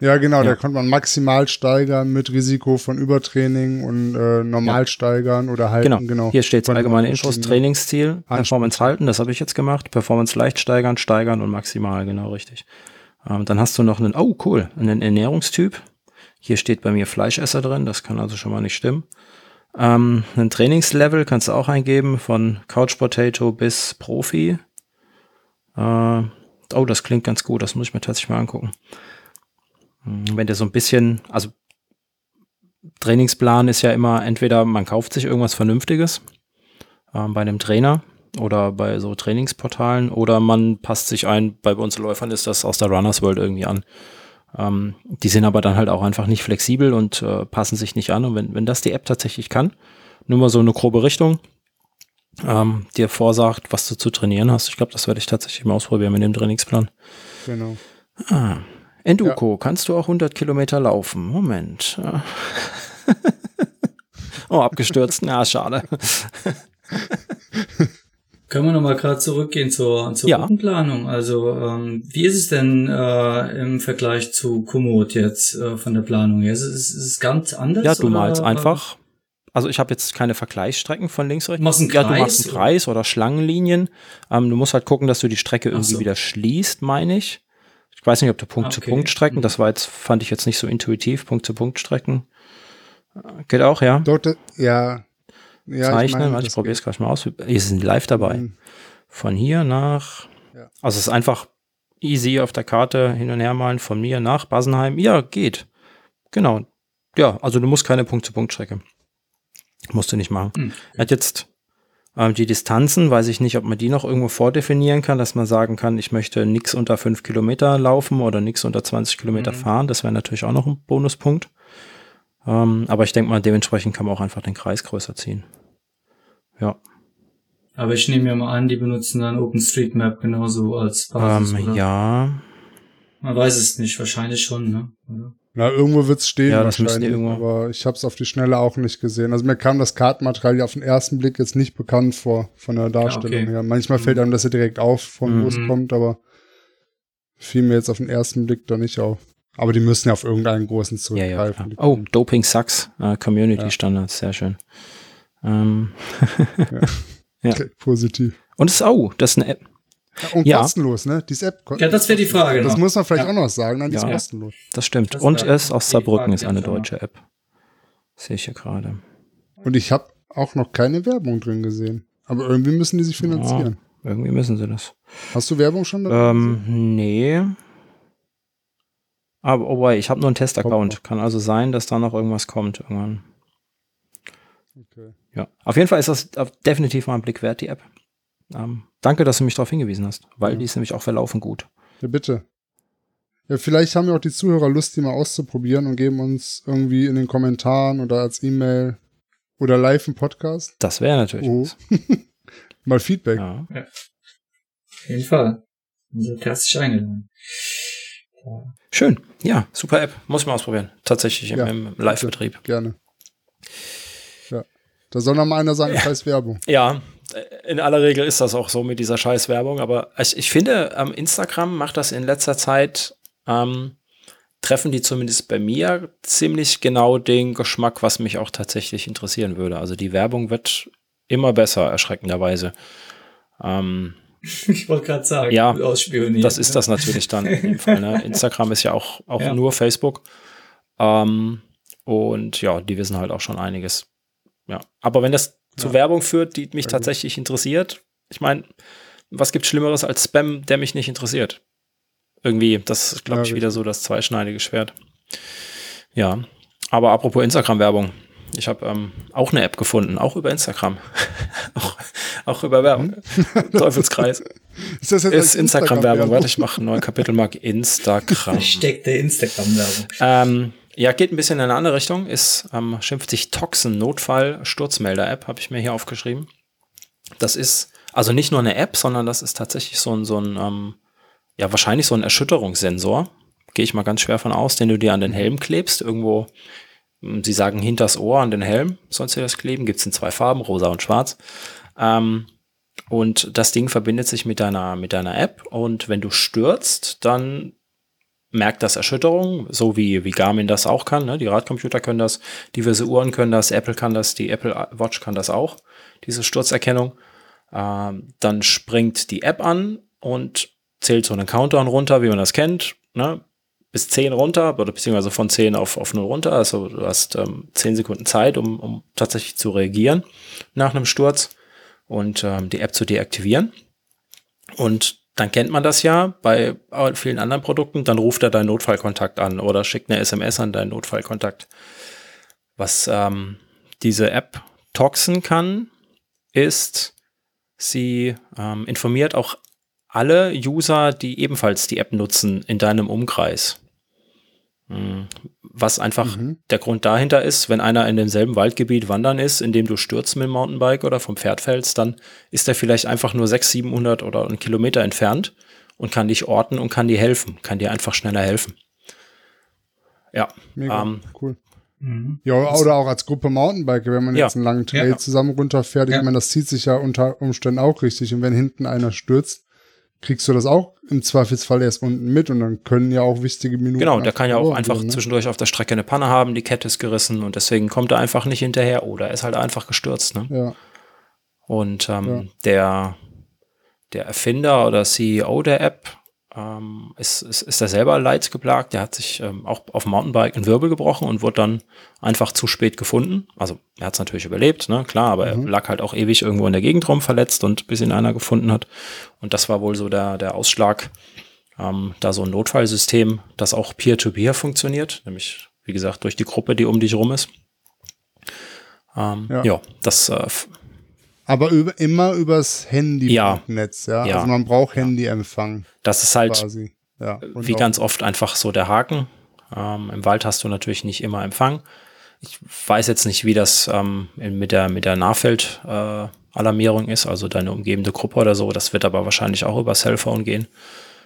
Ja, genau, ja. da konnte man maximal steigern mit Risiko von Übertraining und äh, normal ja. steigern oder halten. Genau, genau. hier steht allgemeine Infos, Trainingsziel, Performance halten, das habe ich jetzt gemacht, Performance leicht steigern, steigern und maximal, genau richtig. Ähm, dann hast du noch einen, oh cool, einen Ernährungstyp. Hier steht bei mir Fleischesser drin, das kann also schon mal nicht stimmen. Ähm, ein Trainingslevel kannst du auch eingeben, von Couch Potato bis Profi. Äh, oh, das klingt ganz gut, das muss ich mir tatsächlich mal angucken. Mhm, wenn der so ein bisschen, also Trainingsplan ist ja immer entweder man kauft sich irgendwas Vernünftiges äh, bei einem Trainer oder bei so Trainingsportalen oder man passt sich ein, bei uns Läufern ist das aus der Runners World irgendwie an. Ähm, die sind aber dann halt auch einfach nicht flexibel und äh, passen sich nicht an. Und wenn, wenn das die App tatsächlich kann, nur mal so eine grobe Richtung, ähm, dir vorsagt, was du zu trainieren hast, ich glaube, das werde ich tatsächlich mal ausprobieren mit dem Trainingsplan. Genau. Ah, Enduko, ja. kannst du auch 100 Kilometer laufen? Moment. oh, abgestürzt. Na, schade. Können wir nochmal gerade zurückgehen zur, zur ja. Routenplanung? Also, ähm, wie ist es denn äh, im Vergleich zu Komoot jetzt äh, von der Planung her? Ist es, ist es ganz anders? Ja, du malst einfach. Also ich habe jetzt keine Vergleichsstrecken von links rechts. Machst einen Kreis, ja, du machst einen Kreis oder, oder Schlangenlinien. Ähm, du musst halt gucken, dass du die Strecke irgendwie so. wieder schließt, meine ich. Ich weiß nicht, ob du Punkt zu Punkt strecken, das war jetzt, fand ich jetzt nicht so intuitiv, Punkt zu Punkt strecken. Geht auch, ja? Dort, ja. ja Zeichnen, ich, mein, ich probiere es gleich mal aus. Hier sind live dabei. Mhm. Von hier nach, ja. also es ist einfach easy auf der Karte hin und her malen, von mir nach Basenheim. Ja, geht. Genau. Ja, also du musst keine Punkt-zu-Punkt-Strecke. Musst du nicht machen. Mhm. Er hat jetzt die Distanzen, weiß ich nicht, ob man die noch irgendwo vordefinieren kann, dass man sagen kann, ich möchte nichts unter fünf Kilometer laufen oder nichts unter 20 Kilometer Mhm. fahren. Das wäre natürlich auch noch ein Bonuspunkt. Ähm, aber ich denke mal, dementsprechend kann man auch einfach den Kreis größer ziehen. Ja, Aber ich nehme ja mal an, die benutzen dann OpenStreetMap genauso als Basis, ähm, oder? ja, Man weiß es nicht, wahrscheinlich schon, ne? Oder? Na, irgendwo wird's stehen Ja, wahrscheinlich, irgendwo- aber ich habe es auf die Schnelle auch nicht gesehen. Also mir kam das Kartenmaterial ja auf den ersten Blick jetzt nicht bekannt vor, von der Darstellung okay. her. Manchmal fällt einem das ja direkt auf, von wo es Mhm. kommt, aber fiel mir jetzt auf den ersten Blick da nicht auf. Aber die müssen ja auf irgendeinen großen ja, ja. Zurückgreifen. Die Oh, Doping Sucks, äh, Community Ja. Standards, sehr schön. Ähm, ja. Okay, positiv. und es ist, oh, das ist eine App. Ja, und Ja. kostenlos, ne? Diese App. Ja, das wäre die Frage. Das noch. muss man vielleicht Ja. auch noch sagen, nein, die ist Ja. kostenlos. Das stimmt. Das und es aus Saarbrücken ist eine deutsche App. Sehe ich hier gerade. Und ich habe auch noch keine Werbung drin gesehen. Aber irgendwie müssen die sich finanzieren. Irgendwie müssen sie das. Hast du Werbung schon da? Ähm, nee. Aber oh boy, ich habe nur einen Testaccount. Kann also sein, dass da noch irgendwas kommt irgendwann. Okay. Ja. Auf jeden Fall ist das definitiv mal ein Blick wert, die App. Ähm, danke, dass du mich darauf hingewiesen hast, weil Ja. die ist nämlich auch verlaufen gut. Ja, bitte. Ja, vielleicht haben ja auch die Zuhörer Lust, die mal auszuprobieren und geben uns irgendwie in den Kommentaren oder als E-Mail oder live im Podcast Das wäre natürlich Oh. was. mal Feedback. Ja. Auf jeden Fall. Sind herzlich eingeladen. Ja. Schön. Ja, super App. Muss ich mal ausprobieren. Tatsächlich im, Ja, im Live-Betrieb. Gerne. Ja. Da soll noch mal einer sagen, scheiß Werbung. Ja, in aller Regel ist das auch so mit dieser Scheißwerbung, aber ich, ich finde, ähm, Instagram macht das in letzter Zeit, ähm, treffen die zumindest bei mir ziemlich genau den Geschmack, was mich auch tatsächlich interessieren würde. Also die Werbung wird immer besser, erschreckenderweise. Ähm, Ich wollte gerade sagen, Ja, das ist das natürlich dann in Fall. Ne? Instagram ist ja auch, auch Ja. nur Facebook. Ähm, und ja, die wissen halt auch schon einiges. Ja. Aber wenn das zu Ja. Werbung führt, die mich tatsächlich interessiert, ich meine, was gibt Schlimmeres als Spam, der mich nicht interessiert? Irgendwie, das ist, glaube Ja, ich, wieder so das zweischneidige Schwert. Ja. Aber apropos Instagram-Werbung. Ich habe ähm, auch eine App gefunden, auch über Instagram. auch, auch über Werbung. Teufelskreis. Ist das jetzt Ist Instagram-Werbung. Warte, ich mache einen neuen Kapitelmark Instagram. Steckte Instagram-Werbung. ähm, ja, geht ein bisschen in eine andere Richtung. Ist, ähm, schimpft sich Toxen Notfall Sturzmelder-App, habe ich mir hier aufgeschrieben. Das ist also nicht nur eine App, sondern das ist tatsächlich so ein, so ein ähm, ja, wahrscheinlich so ein Erschütterungssensor. Gehe ich mal ganz schwer von aus, den du dir an den Helm klebst. Irgendwo, hm, sie sagen hinters Ohr an den Helm, sollst du das kleben. Gibt es in zwei Farben, rosa und schwarz. Ähm, und das Ding verbindet sich mit deiner, mit deiner App. Und wenn du stürzt, dann merkt das Erschütterung, so wie, wie Garmin das auch kann. Ne? Die Radcomputer können das, diverse Uhren können das, Apple kann das, die Apple Watch kann das auch, diese Sturzerkennung. Ähm, dann springt die App an und zählt so einen Countdown runter, wie man das kennt, ne? bis 10 runter, oder beziehungsweise von 10 auf, auf 0 runter. Also du hast ähm, 10 Sekunden Zeit, um, um tatsächlich zu reagieren nach einem Sturz und ähm, die App zu deaktivieren. Und dann kennt man das ja bei vielen anderen Produkten, dann ruft er deinen Notfallkontakt an oder schickt eine SMS an deinen Notfallkontakt. Was ähm, diese App toxen kann, ist, sie ähm, informiert auch alle User, die ebenfalls die App nutzen, in deinem Umkreis. Was einfach Mhm. der Grund dahinter ist, wenn einer in demselben Waldgebiet wandern ist, in dem du stürzt mit dem Mountainbike oder vom Pferd fällst, dann ist er vielleicht einfach nur 600, 700 oder einen Kilometer entfernt und kann dich orten und kann dir helfen, kann dir einfach schneller helfen. Ja, Mega, Ähm, cool. Mhm. Ja, oder auch als Gruppe Mountainbiker, wenn man Ja. jetzt einen langen Trail Ja. zusammen runterfährt. Ich Ja. meine, das zieht sich ja unter Umständen auch richtig. Und wenn hinten einer stürzt, kriegst du das auch im Zweifelsfall erst unten mit und dann können ja auch wichtige Minuten. genau, der kann ja auch einfach gehen, ne? zwischendurch auf der Strecke eine Panne haben, die Kette ist gerissen und deswegen kommt er einfach nicht hinterher oder er ist halt einfach gestürzt. Ne? Ja, Und ähm, der, der Erfinder oder CEO der App ähm, ist, ist, ist da selber leidgeplagt. Der hat sich ähm, auch auf dem Mountainbike einen Wirbel gebrochen und wurde dann einfach zu spät gefunden. Also er hat es natürlich überlebt, ne, klar, aber Mhm. er lag halt auch ewig irgendwo in der Gegend rum verletzt und bis ihn einer gefunden hat. Und das war wohl so der, der Ausschlag, ähm, da so ein Notfallsystem, das auch peer-to-peer funktioniert, nämlich wie gesagt durch die Gruppe, die um dich rum ist. Ähm, Ja. ja. das äh, Aber über, immer übers Handy-Netz, ja. ja. Also man braucht Handyempfang. Das ist halt quasi. Ja, wie ganz oft einfach so der Haken. Ähm, Im Wald hast du natürlich nicht immer Empfang. Ich weiß jetzt nicht, wie das ähm, mit der, mit der Nahfeld-Alarmierung äh, ist, also deine umgebende Gruppe oder so. Das wird aber wahrscheinlich auch über Cellphone gehen.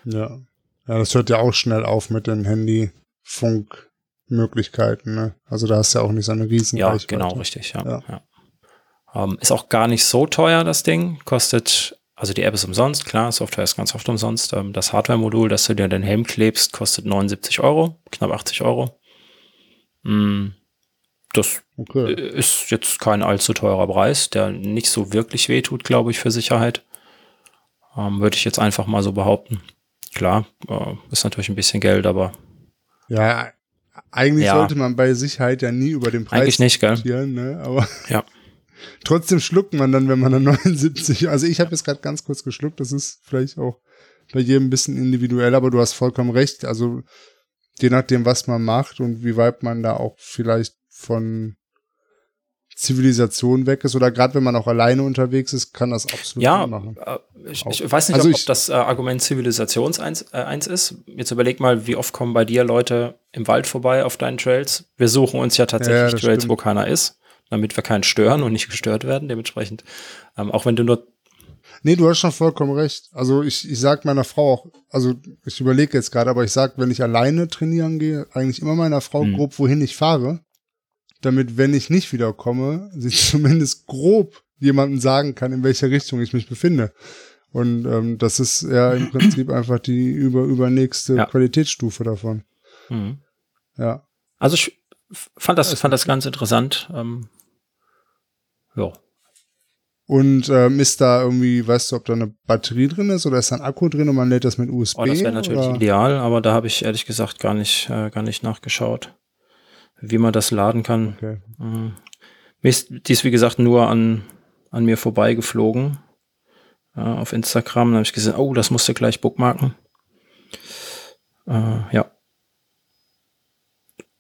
Ja. Ja, das hört ja auch schnell auf mit den Handyfunkmöglichkeiten. Ne? Also da hast du ja auch nicht so eine riesen Ja, genau, richtig. Ja, ja. ja. Ähm, ist auch gar nicht so teuer, das Ding. Kostet also die App ist umsonst, klar, Software ist ganz oft umsonst. Ähm, das Hardware-Modul, das du dir den Helm klebst, kostet 79 Euro, knapp 80 Euro. Mm, das okay. ist jetzt kein allzu teurer Preis, der nicht so wirklich wehtut, glaube ich, für Sicherheit. Ähm, Würde ich jetzt einfach mal so behaupten. Klar, äh, ist natürlich ein bisschen Geld, aber. Ja, eigentlich ja. sollte man bei Sicherheit ja nie über den Preis eigentlich nicht, gell? Ne? Aber ja. Trotzdem schluckt man dann, wenn man dann 79, also ich habe jetzt gerade ganz kurz geschluckt, das ist vielleicht auch bei jedem ein bisschen individuell, aber du hast vollkommen recht. Also je nachdem, was man macht und wie weit man da auch vielleicht von Zivilisation weg ist oder gerade wenn man auch alleine unterwegs ist, kann das absolut ja, machen. Äh, ich, ich, weiß nicht, also ob, ob das äh, Argument Zivilisations eins, äh, eins ist. Jetzt überleg mal, wie oft kommen bei dir Leute im Wald vorbei auf deinen Trails. Wir suchen uns ja tatsächlich ja, Trails, stimmt. wo keiner ist damit wir keinen stören und nicht gestört werden. Dementsprechend, ähm, auch wenn du nur Nee, du hast schon vollkommen recht. Also ich, ich sag meiner Frau auch, also ich überlege jetzt gerade, aber ich sag, wenn ich alleine trainieren gehe, eigentlich immer meiner Frau mhm. grob, wohin ich fahre, damit, wenn ich nicht wiederkomme, sie zumindest grob jemandem sagen kann, in welcher Richtung ich mich befinde. Und ähm, das ist ja im Prinzip einfach die über übernächste ja. Qualitätsstufe davon. Mhm. Ja. Also ich fand das, fand das ganz interessant. Ähm, ja. Und ähm, ist da irgendwie, weißt du, ob da eine Batterie drin ist oder ist da ein Akku drin und man lädt das mit USB? Oh, das wäre natürlich oder? ideal, aber da habe ich ehrlich gesagt gar nicht, äh, gar nicht nachgeschaut, wie man das laden kann. Okay. Mhm. Mir ist dies, wie gesagt, nur an, an mir vorbeigeflogen äh, auf Instagram. Da habe ich gesehen, oh, das musst du gleich bookmarken. Äh, ja.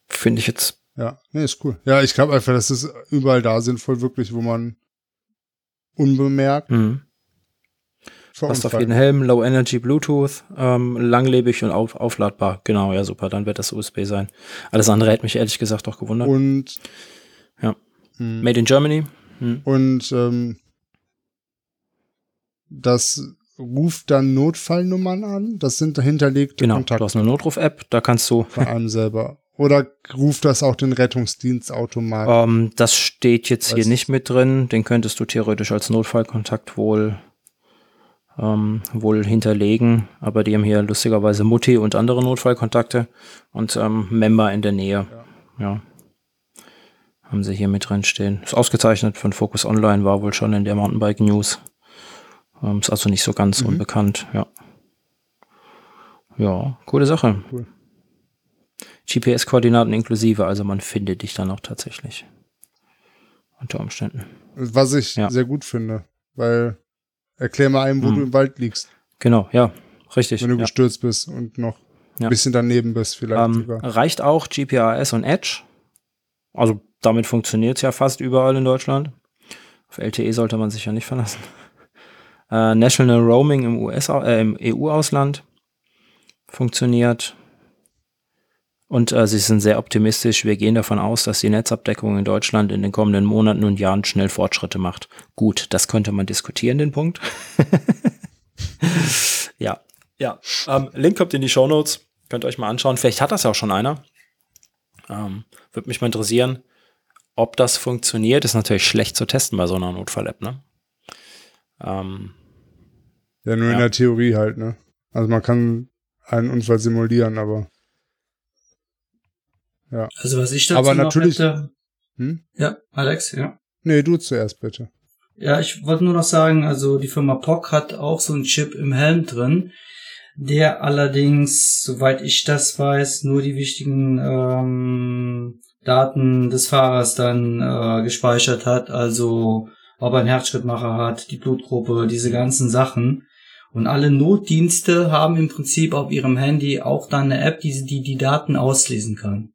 Finde ich jetzt ja, nee, ist cool. Ja, ich glaube einfach, dass es überall da sinnvoll, wirklich, wo man unbemerkt. Mhm. Passt auf jeden Helm, Low Energy Bluetooth, ähm, langlebig und auf, aufladbar. Genau, ja, super. Dann wird das USB sein. Alles andere hätte mich ehrlich gesagt auch gewundert. Und ja. Mh. Made in Germany. Mhm. Und ähm, das ruft dann Notfallnummern an. Das sind hinterlegte genau, Kontakte. Du hast eine Notruf-App, da kannst du. Von einem selber. Oder ruft das auch den Rettungsdienst automatisch? Ähm, das steht jetzt hier nicht mit drin. Den könntest du theoretisch als Notfallkontakt wohl, ähm, wohl hinterlegen. Aber die haben hier lustigerweise Mutti und andere Notfallkontakte und ähm, Member in der Nähe. Ja. ja. Haben sie hier mit drin stehen. Ist ausgezeichnet von Focus Online, war wohl schon in der Mountainbike News. Ähm, ist also nicht so ganz mhm. unbekannt, ja. Ja, coole Sache. Cool. GPS-Koordinaten inklusive, also man findet dich dann auch tatsächlich. Unter Umständen. Was ich ja. sehr gut finde, weil erklär mal einem, wo mhm. du im Wald liegst. Genau, ja, richtig. Wenn du ja. gestürzt bist und noch ein bisschen daneben bist, vielleicht ähm, sogar. Reicht auch GPRS und Edge. Also damit funktioniert es ja fast überall in Deutschland. Auf LTE sollte man sich ja nicht verlassen. Äh, National Roaming im US, äh, im EU-Ausland funktioniert. Und äh, sie sind sehr optimistisch. Wir gehen davon aus, dass die Netzabdeckung in Deutschland in den kommenden Monaten und Jahren schnell Fortschritte macht. Gut, das könnte man diskutieren, den Punkt. ja, ja. Ähm, Link kommt in die Show Notes. Könnt ihr euch mal anschauen. Vielleicht hat das ja auch schon einer. Ähm, Würde mich mal interessieren, ob das funktioniert. Ist natürlich schlecht zu testen bei so einer Notfall-App, ne? Ähm, ja, nur ja. in der Theorie halt, ne? Also man kann einen Unfall simulieren, aber ja. Also was ich dazu Aber natürlich, hätte, hm? Ja, Alex, ja. Nee, du zuerst bitte. Ja, ich wollte nur noch sagen, also die Firma POC hat auch so einen Chip im Helm drin, der allerdings, soweit ich das weiß, nur die wichtigen ähm, Daten des Fahrers dann äh, gespeichert hat, also ob er einen Herzschrittmacher hat, die Blutgruppe, diese ganzen Sachen. Und alle Notdienste haben im Prinzip auf ihrem Handy auch dann eine App, die die, die Daten auslesen kann.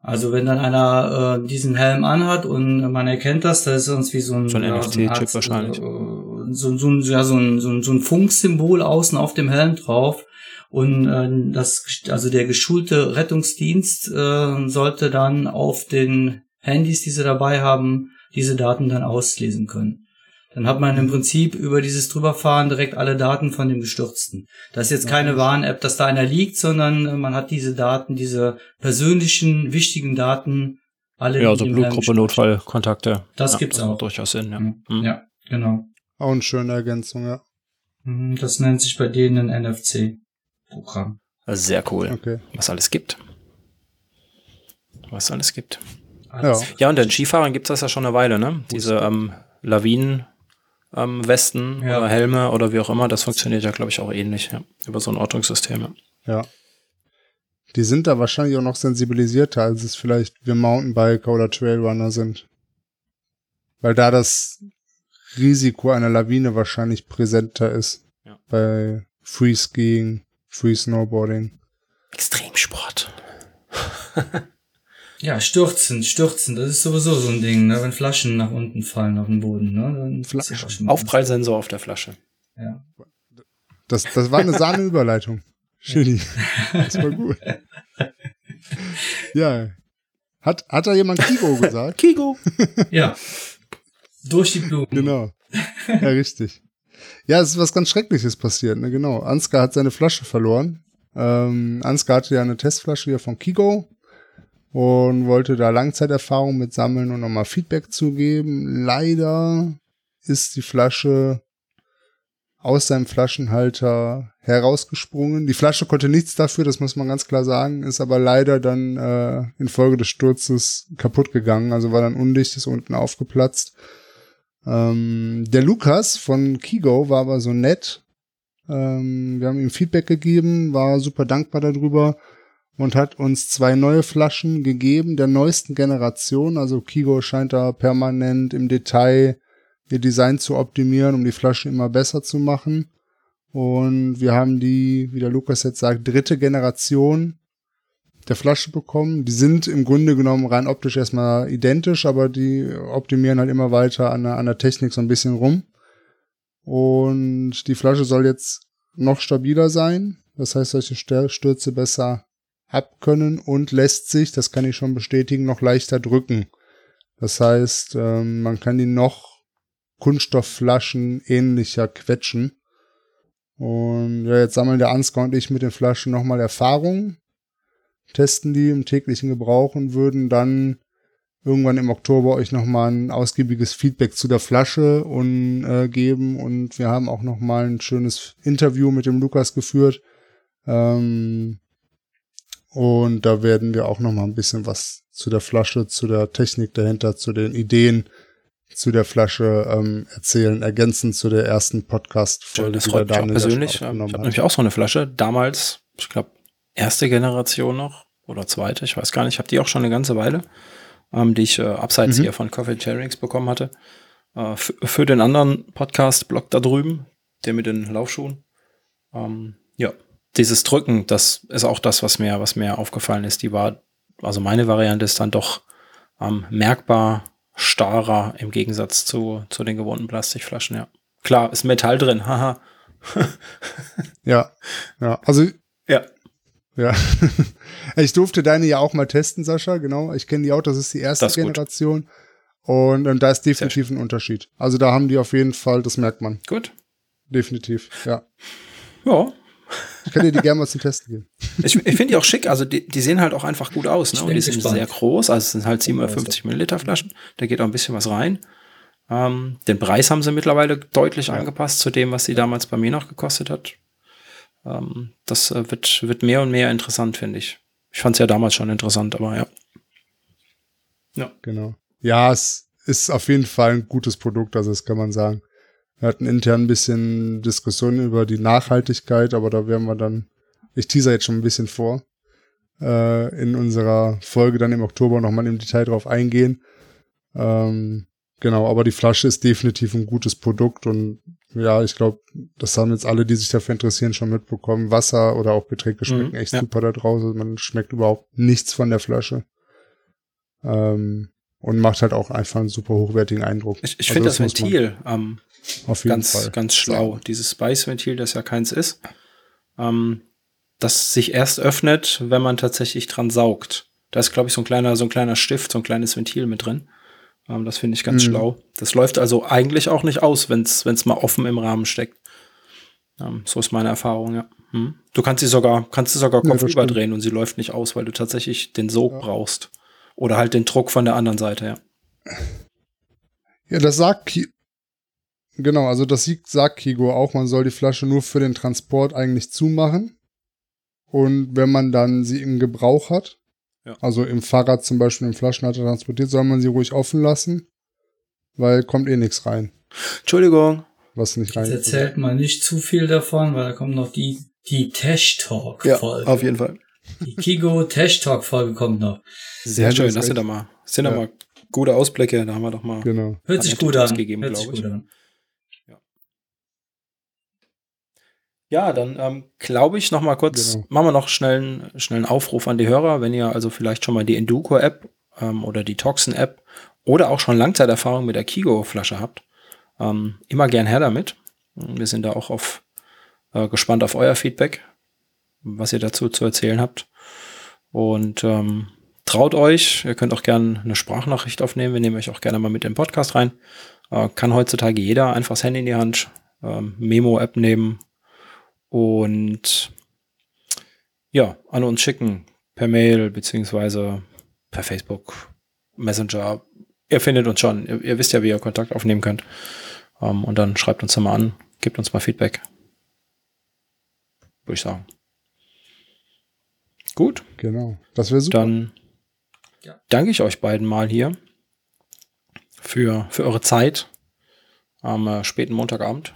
Also wenn dann einer äh, diesen Helm anhat und man erkennt das, das ist sonst wie so ein, So ein ja, NFC-Chip Art- wahrscheinlich. äh, So, so, ein, ja, so, ein, so, ein, so ein Funksymbol außen auf dem Helm drauf. Und äh, das, also der geschulte Rettungsdienst äh, sollte dann auf den Handys, die sie dabei haben, diese Daten dann auslesen können. Dann hat man im Prinzip über dieses Drüberfahren direkt alle Daten von dem Gestürzten. Das ist jetzt keine Warn-App, dass da einer liegt, sondern äh, man hat diese Daten, diese persönlichen, wichtigen Daten, alle Ja, in so dem Helm Blutgruppe. Notfallkontakte. Das ja, gibt's macht auch. Durchaus Sinn, ja. Mhm. Mhm. Ja, genau. Auch eine schöne Ergänzung, ja. Mhm, Das nennt sich bei denen ein NFC-Programm. Also Sehr cool. Okay. Was alles gibt. Was alles gibt. Alles- Ja, und den Skifahrern gibt es das ja schon eine Weile, ne? Diese ähm, Lawinen. Ähm, Westen Ja. oder Helme oder wie auch immer, das funktioniert ja, glaube ich, auch ähnlich, ja. Über so ein Ortungssystem, ja. Die sind da wahrscheinlich auch noch sensibilisierter, als es vielleicht wir Mountainbiker oder Trailrunner sind. Weil da das Risiko einer Lawine wahrscheinlich präsenter ist. Ja. Bei Freeskiing, Free Snowboarding. Extremsport. Ja, stürzen, stürzen, das ist sowieso so ein Ding, ne? wenn Flaschen nach unten fallen auf den Boden. Ne? Dann Flaschen. ja Aufprallsensor auf der Flasche. Ja. Das, das war eine Sahneüberleitung. Schöni. Das war gut. Ja. Hat, hat da jemand Kigo gesagt? Kigo. ja. Durch die Blumen. Genau. Ja, richtig. Ja, es ist was ganz Schreckliches passiert, ne, genau. Ansgar hat seine Flasche verloren. Ähm, Ansgar hatte ja eine Testflasche hier von Kigo und wollte da Langzeiterfahrung mit sammeln und nochmal Feedback zugeben. Leider ist die Flasche aus seinem Flaschenhalter herausgesprungen. Die Flasche konnte nichts dafür, das muss man ganz klar sagen, ist aber leider dann äh, infolge des Sturzes kaputt gegangen, also war dann undicht, ist unten aufgeplatzt. Ähm, der Lukas von Kigo war aber so nett. Ähm, wir haben ihm Feedback gegeben, war super dankbar darüber und hat uns zwei neue Flaschen gegeben der neuesten Generation. Also Kigo scheint da permanent im Detail ihr Design zu optimieren, um die Flasche immer besser zu machen. Und wir haben die, wie der Lukas jetzt sagt, dritte Generation der Flasche bekommen. Die sind im Grunde genommen rein optisch erstmal identisch, aber die optimieren halt immer weiter an der, an der Technik so ein bisschen rum. Und die Flasche soll jetzt noch stabiler sein. Das heißt, solche Stürze besser abkönnen und lässt sich, das kann ich schon bestätigen, noch leichter drücken. Das heißt, ähm, man kann die noch Kunststoffflaschen ähnlicher quetschen. Und ja, jetzt sammeln der Ansgar und ich mit den Flaschen nochmal Erfahrung, testen die im täglichen Gebrauch und würden dann irgendwann im Oktober euch nochmal ein ausgiebiges Feedback zu der Flasche und äh, geben. Und wir haben auch nochmal ein schönes Interview mit dem Lukas geführt. Ähm, und da werden wir auch nochmal ein bisschen was zu der Flasche, zu der Technik dahinter, zu den Ideen zu der Flasche ähm, erzählen, ergänzend zu der ersten Podcast-Folge. Das die freut mich auch Daniel persönlich. Ich habe nämlich auch so eine Flasche. Damals, ich glaube, erste Generation noch oder zweite, ich weiß gar nicht. Ich habe die auch schon eine ganze Weile, ähm, die ich äh, abseits Mhm. hier von Coffee Cherrings bekommen hatte. Äh, für, für den anderen Podcast-Blog da drüben, der mit den Laufschuhen. Ähm, ja, dieses Drücken, das ist auch das, was mir, was mir aufgefallen ist. Die war, also meine Variante ist dann doch ähm, merkbar starrer im Gegensatz zu, zu den gewohnten Plastikflaschen, ja. Klar, ist Metall drin, haha. Ja, ja, also Ja. Ja. ich durfte deine ja auch mal testen, Sascha, genau. Ich kenne die auch, das ist die erste ist. Generation. Und, und da ist definitiv ein Unterschied. Also da haben die auf jeden Fall, das merkt man. Gut. Definitiv, ja. Ja. Ich kann dir die gerne mal zum Testen geben. Ich, ich finde die auch schick, also die, die sehen halt auch einfach gut aus, ne? Und die sind gespannt. sehr groß, also es sind halt 750 Milliliter Flaschen, da geht auch ein bisschen was rein. Ähm, den Preis haben sie mittlerweile deutlich angepasst zu dem, was sie damals bei mir noch gekostet hat. Ähm, das äh, wird, wird mehr und mehr interessant, finde ich. Ich fand es ja damals schon interessant, aber ja. Genau. Ja, es ist auf jeden Fall ein gutes Produkt, also das kann man sagen. Wir hatten intern ein bisschen Diskussionen über die Nachhaltigkeit, aber da werden wir dann, ich teaser jetzt schon ein bisschen vor, äh, in unserer Folge dann im Oktober nochmal im Detail drauf eingehen. Ähm, genau, aber die Flasche ist definitiv ein gutes Produkt und ja, ich glaube, das haben jetzt alle, die sich dafür interessieren, schon mitbekommen. Wasser oder auch Getränke schmecken Mhm, echt ja. super da draußen. Man schmeckt überhaupt nichts von der Flasche. Ähm, und macht halt auch einfach einen super hochwertigen Eindruck. Ich, ich also finde das, das Ventil ähm, auf jeden ganz, Fall. ganz schlau. Ja. Dieses Spice-Ventil, das ja keins ist, ähm, das sich erst öffnet, wenn man tatsächlich dran saugt. Da ist, glaube ich, so ein kleiner, so ein kleiner Stift, so ein kleines Ventil mit drin. Ähm, das finde ich ganz mhm. schlau. Das läuft also eigentlich auch nicht aus, wenn es mal offen im Rahmen steckt. Ähm, so ist meine Erfahrung, ja. Hm. Du kannst sie sogar, kannst sie sogar Kopf ja, überdrehen und sie läuft nicht aus, weil du tatsächlich den Sog ja. brauchst. Oder halt den Druck von der anderen Seite, ja. Ja, das sagt genau, also das sagt Kigo auch, man soll die Flasche nur für den Transport eigentlich zumachen. Und wenn man dann sie im Gebrauch hat, ja. also im Fahrrad zum Beispiel im Flaschenhalter transportiert, soll man sie ruhig offen lassen, weil kommt eh nichts rein. Entschuldigung. Was nicht rein. Jetzt erzählt mal nicht zu viel davon, weil da kommt noch die, die Tash Talk Folge. Ja, auf jeden Fall. Die Kigo Tash Talk Folge kommt noch. Sehr schön, das sind doch mal, sind ja. mal gute Ausblicke, da haben wir doch mal. Genau. Hört sich gut an. Gegeben, Hört sich gut an. Ja. Ja, dann ähm, glaube ich noch mal kurz, genau. machen wir noch schnell, schnell einen Aufruf an die Hörer, wenn ihr also vielleicht schon mal die Enduko-App ähm, oder die Toxin-App oder auch schon Langzeiterfahrung mit der Kigo-Flasche habt, ähm, immer gern her damit. Wir sind da auch auf, äh, gespannt auf euer Feedback, was ihr dazu zu erzählen habt. Und ähm, traut euch, ihr könnt auch gerne eine Sprachnachricht aufnehmen, wir nehmen euch auch gerne mal mit in den Podcast rein. Äh, kann heutzutage jeder einfach das Handy in die Hand, äh, Memo-App nehmen und ja, an uns schicken per Mail beziehungsweise per Facebook, Messenger. Ihr findet uns schon. Ihr, ihr wisst ja, wie ihr Kontakt aufnehmen könnt. Ähm, und dann schreibt uns mal an, gebt uns mal Feedback. Würde ich sagen. Gut. Genau. Das wäre super. Dann danke ich euch beiden mal hier für, für eure Zeit am äh, späten Montagabend.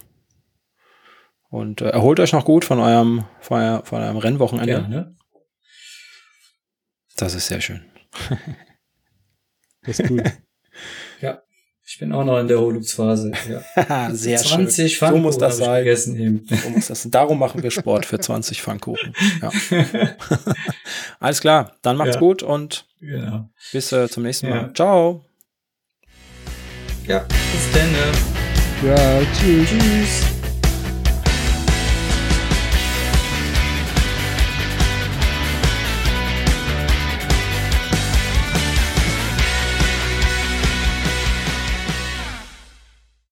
Und äh, erholt euch noch gut von eurem, von, euer, von eurem Rennwochenende. Gerne. Das ist sehr schön. das ist gut. ja. Ich bin auch noch in der Erholungsphase. Ja. Sehr 20 schön. so muss das sein. Eben. So muss das. Darum machen wir Sport für 20 Pfannkuchen. Ja. Alles klar, dann macht's ja. gut und genau. bis äh, zum nächsten Mal. Ciao. Ja, bis dann. Ja, tschüss. Tschüss.